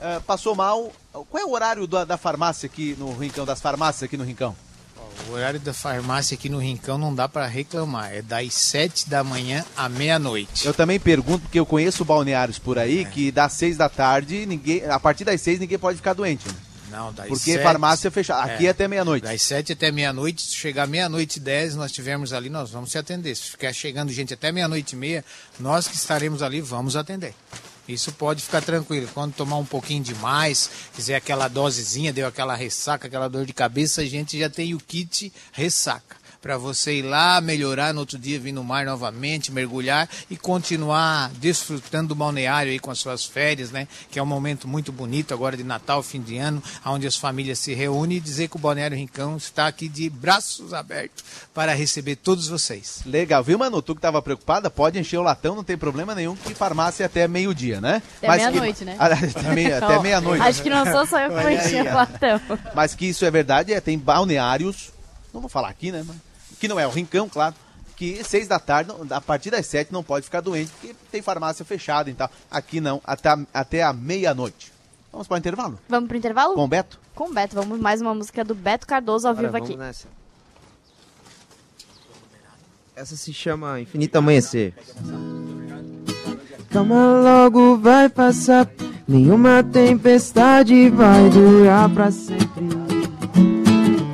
Ah, passou mal. Qual é o horário da, da farmácia aqui no Rincão, das farmácias aqui no Rincão? O horário da farmácia aqui no Rincão não dá para reclamar. É das 7 da manhã à meia-noite. Eu também pergunto, porque eu conheço balneários por aí que das seis da tarde, ninguém, a partir das seis ninguém pode ficar doente. né? Não, das Porque sete- farmácia fechada. Aqui é até meia-noite. Das 7 até meia-noite. Se chegar meia-noite e 10, nós tivermos ali, nós vamos se atender. Se ficar chegando gente até meia-noite e meia, nós que estaremos ali vamos atender. Isso pode ficar tranquilo. Quando tomar um pouquinho demais, quiser aquela dosezinha, deu aquela ressaca, aquela dor de cabeça, a gente já tem o kit ressaca. Para você ir lá, melhorar no outro dia, vir no mar novamente, mergulhar e continuar desfrutando do balneário aí com as suas férias, né? Que é um momento muito bonito agora de Natal, fim de ano, onde as famílias se reúnem e dizer que o Balneário Rincão está aqui de braços abertos para receber todos vocês. Legal, viu, Manu? Tu que tava preocupada, pode encher o latão, não tem problema nenhum, que farmácia é até meio-dia, né? Até Mas que- meia-noite, né? [LAUGHS] Até meia- [LAUGHS] Não, meia-noite. Acho que não sou só eu que vou encher o latão. Mas que isso é verdade, é, tem balneários, não vou falar aqui, né? Mas, que não é o Rincão, claro, que seis da tarde, a partir das sete não pode ficar doente, porque tem farmácia fechada e tal. Aqui não, até, a- até a meia-noite. Vamos para o intervalo? Vamos pro intervalo? Com o Beto? Com o Beto. Vamos mais uma música do Beto Cardoso ao vivo vamos aqui. nessa. Essa se chama Infinito Amanhecer. Calma logo, vai passar. Nenhuma tempestade vai durar pra sempre.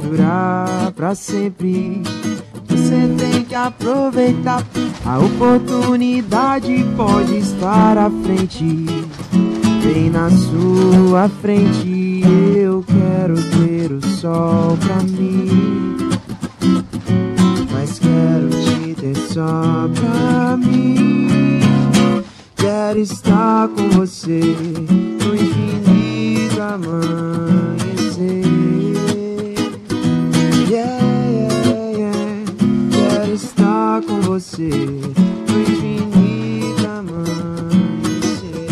Durar pra sempre. Você tem que aproveitar. A oportunidade pode estar à frente. Bem na sua frente. Eu quero ter o sol pra mim. Mas quero te ter só pra mim. Quero estar com você no infinito amanhecer. Você no infinito amanhecer.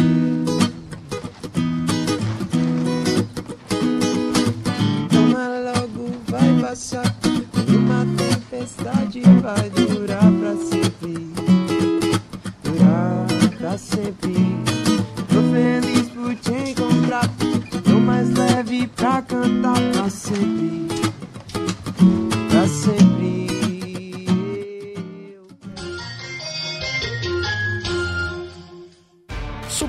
Toma logo, vai passar. Uma tempestade vai durar pra sempre. Durar pra sempre. Tô feliz por te encontrar. Tô mais leve pra cantar pra sempre.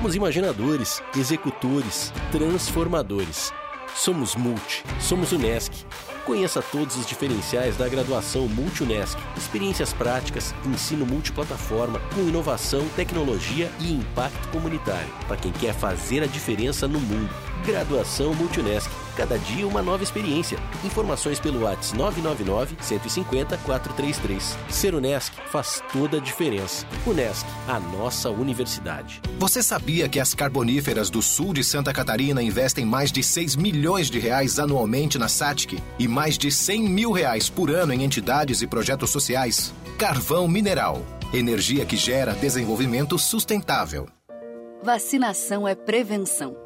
Somos imaginadores, executores, transformadores. Somos Multi, somos Unesc. Conheça todos os diferenciais da graduação Multi-Unesc. Experiências práticas, ensino multiplataforma, com inovação, tecnologia e impacto comunitário. Para quem quer fazer a diferença no mundo. Graduação Multi-Unesc. Cada dia uma nova experiência. Informações pelo WhatsApp 999 150 433. Ser Unesc faz toda a diferença. Unesc, a nossa universidade. Você sabia que as carboníferas do sul de Santa Catarina investem mais de 6 milhões de reais anualmente na SATIC e mais de 100 mil reais por ano em entidades e projetos sociais? Carvão Mineral. Energia que gera desenvolvimento sustentável. Vacinação é prevenção.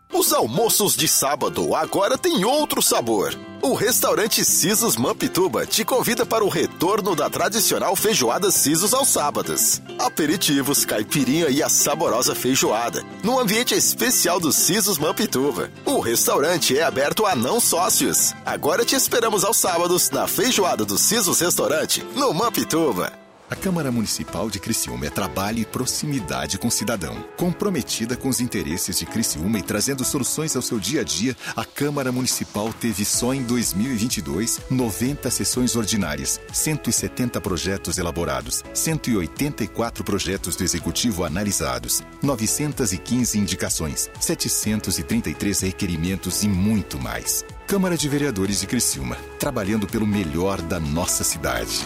Os almoços de sábado agora têm outro sabor. O restaurante Sisos Mampituba te convida para o retorno da tradicional feijoada Sisos aos sábados. Aperitivos, caipirinha e a saborosa feijoada, no ambiente especial do Sisos Mampituba. O restaurante é aberto a não sócios. Agora te esperamos aos sábados na feijoada do Sisos Restaurante, no Mampituba. A Câmara Municipal de Criciúma é trabalho e proximidade com o cidadão. Comprometida com os interesses de Criciúma e trazendo soluções ao seu dia a dia, a Câmara Municipal teve só em 2022 90 sessões ordinárias, 170 projetos elaborados, 184 projetos do Executivo analisados, 915 indicações, 733 requerimentos e muito mais. Câmara de Vereadores de Criciúma, trabalhando pelo melhor da nossa cidade.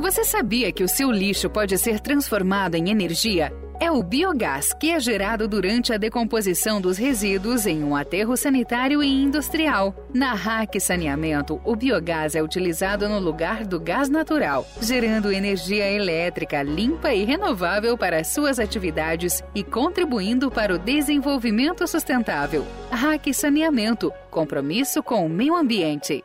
Você sabia que o seu lixo pode ser transformado em energia? É o biogás que é gerado durante a decomposição dos resíduos em um aterro sanitário e industrial. Na RAC Saneamento, o biogás é utilizado no lugar do gás natural, gerando energia elétrica limpa e renovável para suas atividades e contribuindo para o desenvolvimento sustentável. RAC Saneamento compromisso com o meio ambiente.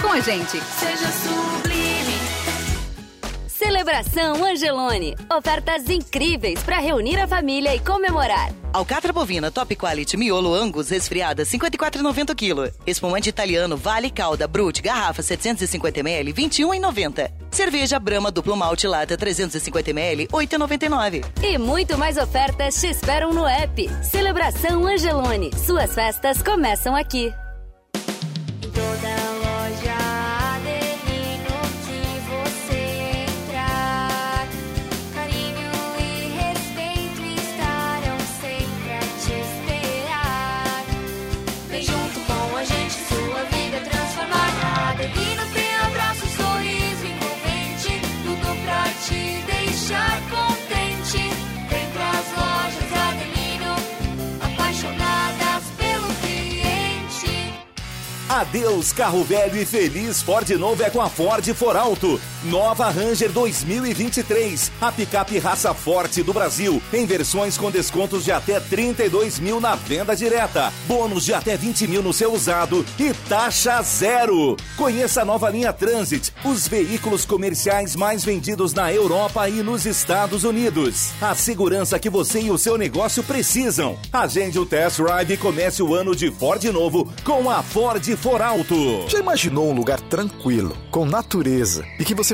com a gente. Seja sublime. Celebração Angelone. Ofertas incríveis para reunir a família e comemorar. Alcatra bovina Top Quality Miolo Angus resfriada 54,90 kg. Espumante italiano Vale Calda Brut garrafa 750 ml 21,90. Cerveja Brahma duplo malte lata 350 ml 8,99. E muito mais ofertas te esperam no app. Celebração Angelone. Suas festas começam aqui. Adeus carro velho e feliz Ford novo é com a Ford For Alto. Nova Ranger 2023, a picape raça forte do Brasil, em versões com descontos de até 32 mil na venda direta, bônus de até 20 mil no seu usado e taxa zero. Conheça a nova linha Transit, os veículos comerciais mais vendidos na Europa e nos Estados Unidos. A segurança que você e o seu negócio precisam. Agende o test drive e comece o ano de Ford novo com a Ford Foralto. Já imaginou um lugar tranquilo, com natureza e que você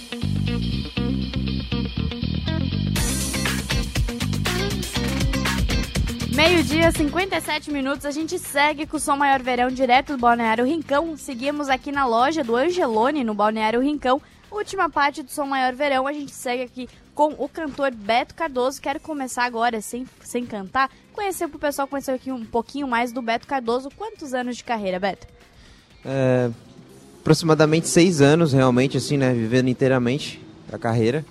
Meio-dia, 57 minutos, a gente segue com o Som Maior Verão direto do Balneário Rincão. Seguimos aqui na loja do Angelone, no Balneário Rincão. Última parte do Som Maior Verão, a gente segue aqui com o cantor Beto Cardoso. Quero começar agora, sem, sem cantar, conhecer pro pessoal conhecer aqui um pouquinho mais do Beto Cardoso. Quantos anos de carreira, Beto? É, aproximadamente seis anos, realmente, assim, né? Vivendo inteiramente a carreira.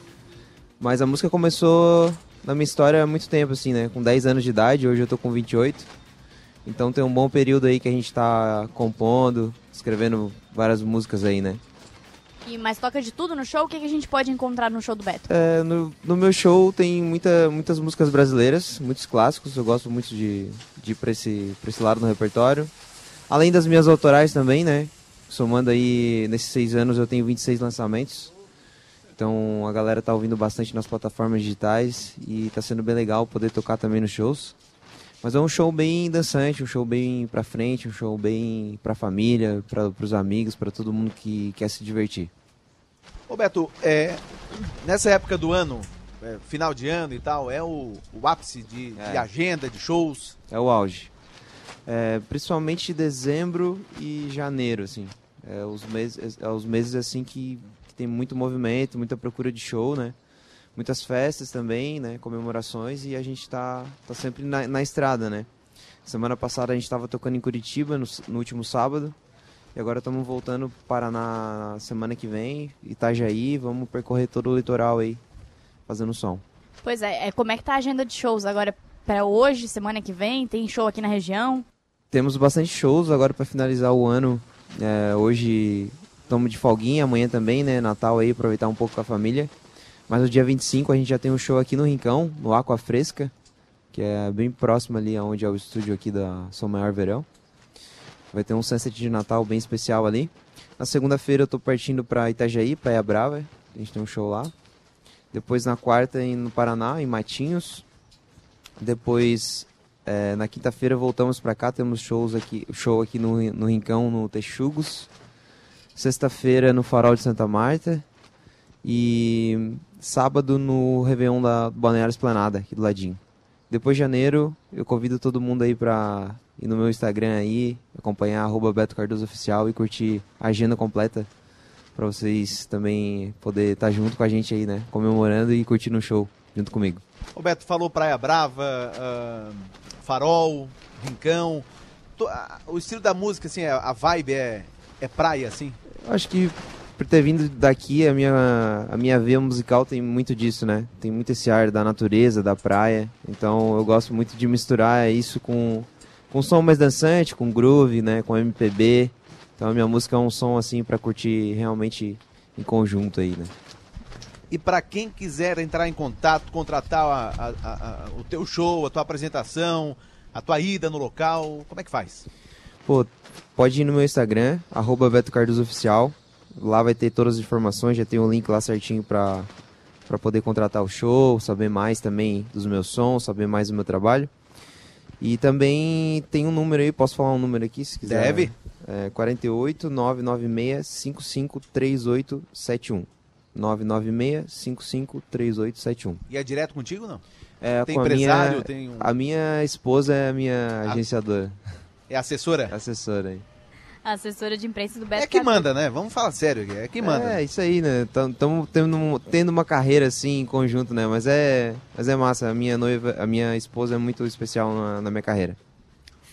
Mas a música começou na minha história há muito tempo, assim, né? Com 10 anos de idade, hoje eu tô com 28. Então tem um bom período aí que a gente tá compondo, escrevendo várias músicas aí, né? E mais toca de tudo no show? O que, que a gente pode encontrar no show do Beto? É, no, no meu show tem muita, muitas músicas brasileiras, muitos clássicos, eu gosto muito de, de ir pra esse, pra esse lado no repertório. Além das minhas autorais também, né? Somando aí, nesses seis anos eu tenho 26 lançamentos. Então a galera tá ouvindo bastante nas plataformas digitais e tá sendo bem legal poder tocar também nos shows. Mas é um show bem dançante, um show bem pra frente, um show bem pra família, pra, pros amigos, pra todo mundo que quer se divertir. Ô Beto, é, nessa época do ano, é, final de ano e tal, é o, o ápice de, de É. agenda, de shows? É o auge. É, principalmente dezembro e janeiro, assim. É os meses, é os meses assim que tem muito movimento, muita procura de show, né? Muitas festas também, né? Comemorações e a gente tá, tá sempre na, na estrada, né? Semana passada a gente estava tocando em Curitiba no, no último sábado. E agora estamos voltando para Paraná semana que vem, Itajaí, vamos percorrer todo o litoral aí, fazendo som. Pois é, é, como é que tá a agenda de shows agora para hoje, semana que vem? Tem show aqui na região? Temos bastante shows agora para finalizar o ano. É, hoje estamos de folguinha, amanhã também, né? Natal aí, aproveitar um pouco com a família. Mas no dia 25 a gente já tem um show aqui no Rincão, no Aqua Fresca, que é bem próximo ali onde é o estúdio aqui da Som Maior Verão. Vai ter um sunset de Natal bem especial ali. Na segunda-feira eu tô partindo para Itajaí, Praia Brava. A gente tem um show lá. Depois na quarta no Paraná, em Matinhos. Depois é, na quinta-feira voltamos para cá, temos shows aqui, show aqui no, no Rincão, no Texugos. Sexta-feira no Farol de Santa Marta. E sábado no Réveillon da Balneário Esplanada, aqui do ladinho. Depois de janeiro, eu convido todo mundo aí pra ir no meu Instagram aí, acompanhar arroba Beto Cardoso Oficial e curtir a agenda completa pra vocês também poder estar junto com a gente aí, né? Comemorando e curtindo o show junto comigo. O Beto falou Praia Brava, ah, Farol, Rincão. O estilo da música, assim, a vibe é, é praia, assim? Acho que por ter vindo daqui, a minha, a minha veia musical tem muito disso, né? Tem muito esse ar da natureza, da praia. Então eu gosto muito de misturar isso com, com som mais dançante, com groove, né? Com MPB. Então a minha música é um som assim pra curtir realmente em conjunto aí, né? E para quem quiser entrar em contato, contratar a- a- a- o teu show, a tua apresentação, a tua ida no local, como é que faz? Pô, pode ir no meu Instagram, arroba Beto Cardoso Oficial. Lá vai ter todas as informações, já tem o link lá certinho pra, pra poder contratar o show, saber mais também dos meus sons, saber mais do meu trabalho. E também tem um número aí, posso falar um número aqui se quiser? Deve. É 48 996 55 3871. 996 55 3871. E é direto contigo não? É, Tem com a empresário, minha, tem um- A minha esposa é a minha agenciadora. É assessora? Assessora aí. assessora de imprensa do Beto É que manda, né? Vamos falar sério aqui. É que manda. É, isso aí, né? Estamos tendo, tendo uma carreira assim em conjunto, né? Mas é, mas é massa. A minha noiva, a minha esposa é muito especial na, na minha carreira.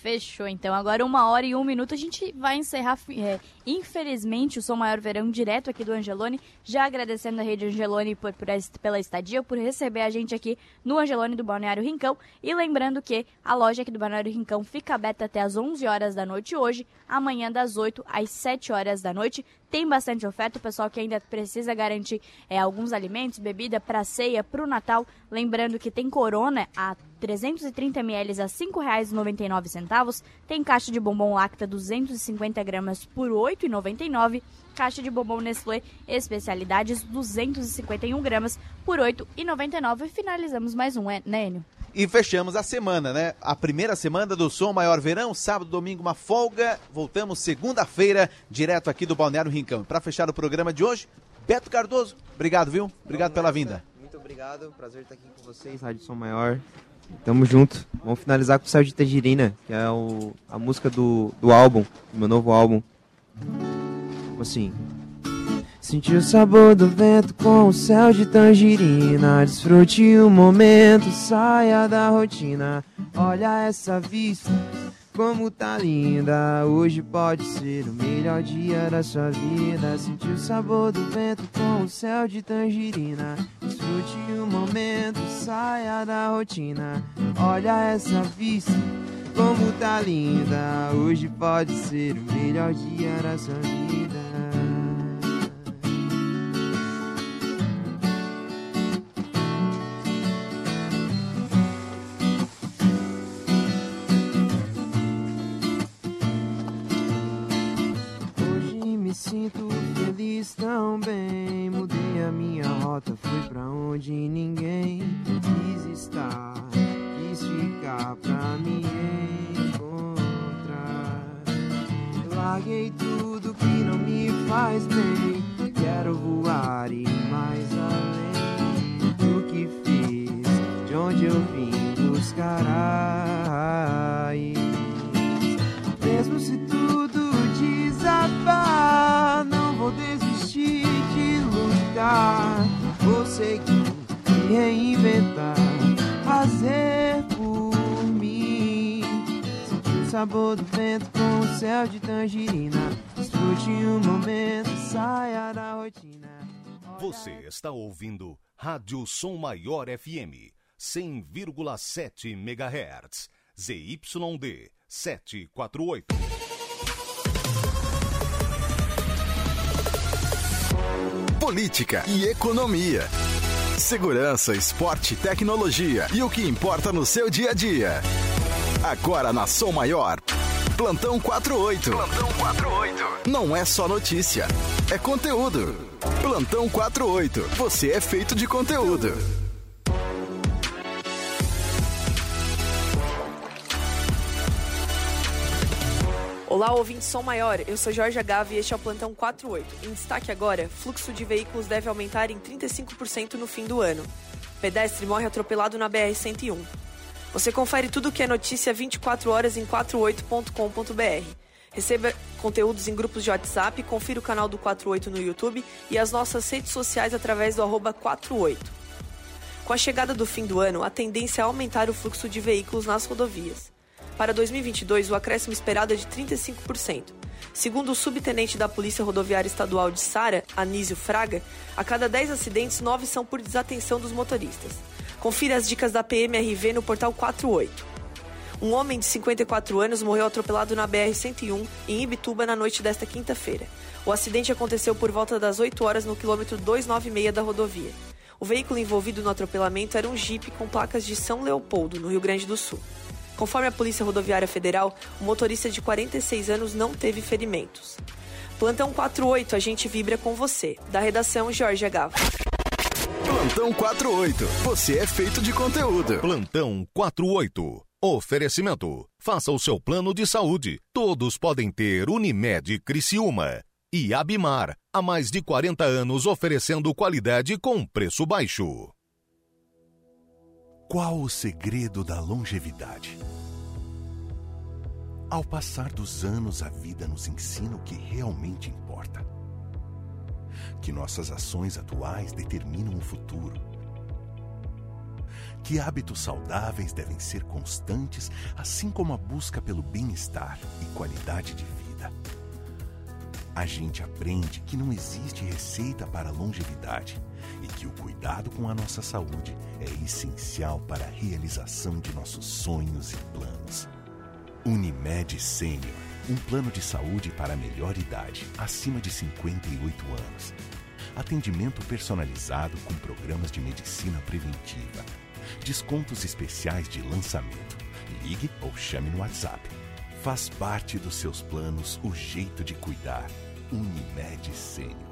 Fechou, então. Agora uma hora e um minuto a gente vai encerrar, é, infelizmente, o Som Maior Verão direto aqui do Angelone. Já agradecendo a Rede Angelone por, por, pela estadia, por receber a gente aqui no Angelone do Balneário Rincão. E lembrando que a loja aqui do Balneário Rincão fica aberta até as 11 horas da noite hoje, amanhã das 8 às 7 horas da noite. Tem bastante oferta, o pessoal que ainda precisa garantir é, alguns alimentos, bebida para ceia, para o Natal. Lembrando que tem Corona a 330 ml a R$ 5,99. Tem caixa de bombom Lacta 250 gramas por R$ 8,99. Caixa de bombom Nestlé especialidades 251 gramas por R$ 8,99. E finalizamos mais um, é, né, Enio? E fechamos a semana, né? A primeira semana do Som Maior Verão, sábado, domingo, uma folga. Voltamos segunda-feira, direto aqui do Balneário Rincão. Para fechar o programa de hoje, Beto Cardoso, obrigado, viu? Obrigado pela vinda. Muito obrigado, prazer estar aqui com vocês, Rádio Som Maior. Tamo junto. Vamos finalizar com o Céu de Tangerina, que é o, a música do, do álbum, do meu novo álbum. Assim. Sentir o sabor do vento com o céu de tangerina. Desfrute o momento, saia da rotina. Olha essa vista, como tá linda. Hoje pode ser o melhor dia da sua vida. Sentir o sabor do vento com o céu de tangerina. Desfrute o momento, saia da rotina. Olha essa vista, como tá linda. Hoje pode ser o melhor dia da sua vida. Ouvindo Rádio Som Maior FM 100,7 MHz. ZYD 748. Política e economia. Segurança, esporte, tecnologia e o que importa no seu dia a dia. Agora na Som Maior. Plantão 48. Plantão 48. Não é só notícia, é conteúdo. Plantão 48. Você é feito de conteúdo. Olá, ouvinte Som Maior. Eu sou Jorge Agave e este é o Plantão 48. Em destaque agora, fluxo de veículos deve aumentar em 35% no fim do ano. Pedestre morre atropelado na BR-101. Você confere tudo o que é notícia 24 horas em 48.com.br. Receba conteúdos em grupos de WhatsApp, confira o canal do 48 no YouTube e as nossas redes sociais através do arroba 48. Com a chegada do fim do ano, a tendência é aumentar o fluxo de veículos nas rodovias. Para 2022, o acréscimo esperado é de 35%. Segundo o subtenente da Polícia Rodoviária Estadual de Sara, Anísio Fraga, a cada 10 acidentes, 9 são por desatenção dos motoristas. Confira as dicas da PMRV no portal 48. Um homem de 54 anos morreu atropelado na BR-101 em Ibituba na noite desta quinta-feira. O acidente aconteceu por volta das 8 horas no quilômetro 296 da rodovia. O veículo envolvido no atropelamento era um Jeep com placas de São Leopoldo, no Rio Grande do Sul. Conforme a Polícia Rodoviária Federal, o motorista de 46 anos não teve ferimentos. Plantão 48, a gente vibra com você. Da redação, Jorge Agava. Plantão 48. Você é feito de conteúdo. Plantão 48. Oferecimento. Faça o seu plano de saúde. Todos podem ter Unimed Criciúma. E Abimar, há mais de 40 anos oferecendo qualidade com preço baixo. Qual o segredo da longevidade? Ao passar dos anos, a vida nos ensina o que realmente importa. Que nossas ações atuais determinam o futuro. Que hábitos saudáveis devem ser constantes, assim como a busca pelo bem-estar e qualidade de vida. A gente aprende que não existe receita para longevidade e que o cuidado com a nossa saúde é essencial para a realização de nossos sonhos e planos. Unimed Sênior, um plano de saúde para a melhor idade, acima de 58 anos. Atendimento personalizado com programas de medicina preventiva. Descontos especiais de lançamento. Ligue ou chame no WhatsApp. Faz parte dos seus planos o jeito de cuidar. Unimed Sênior.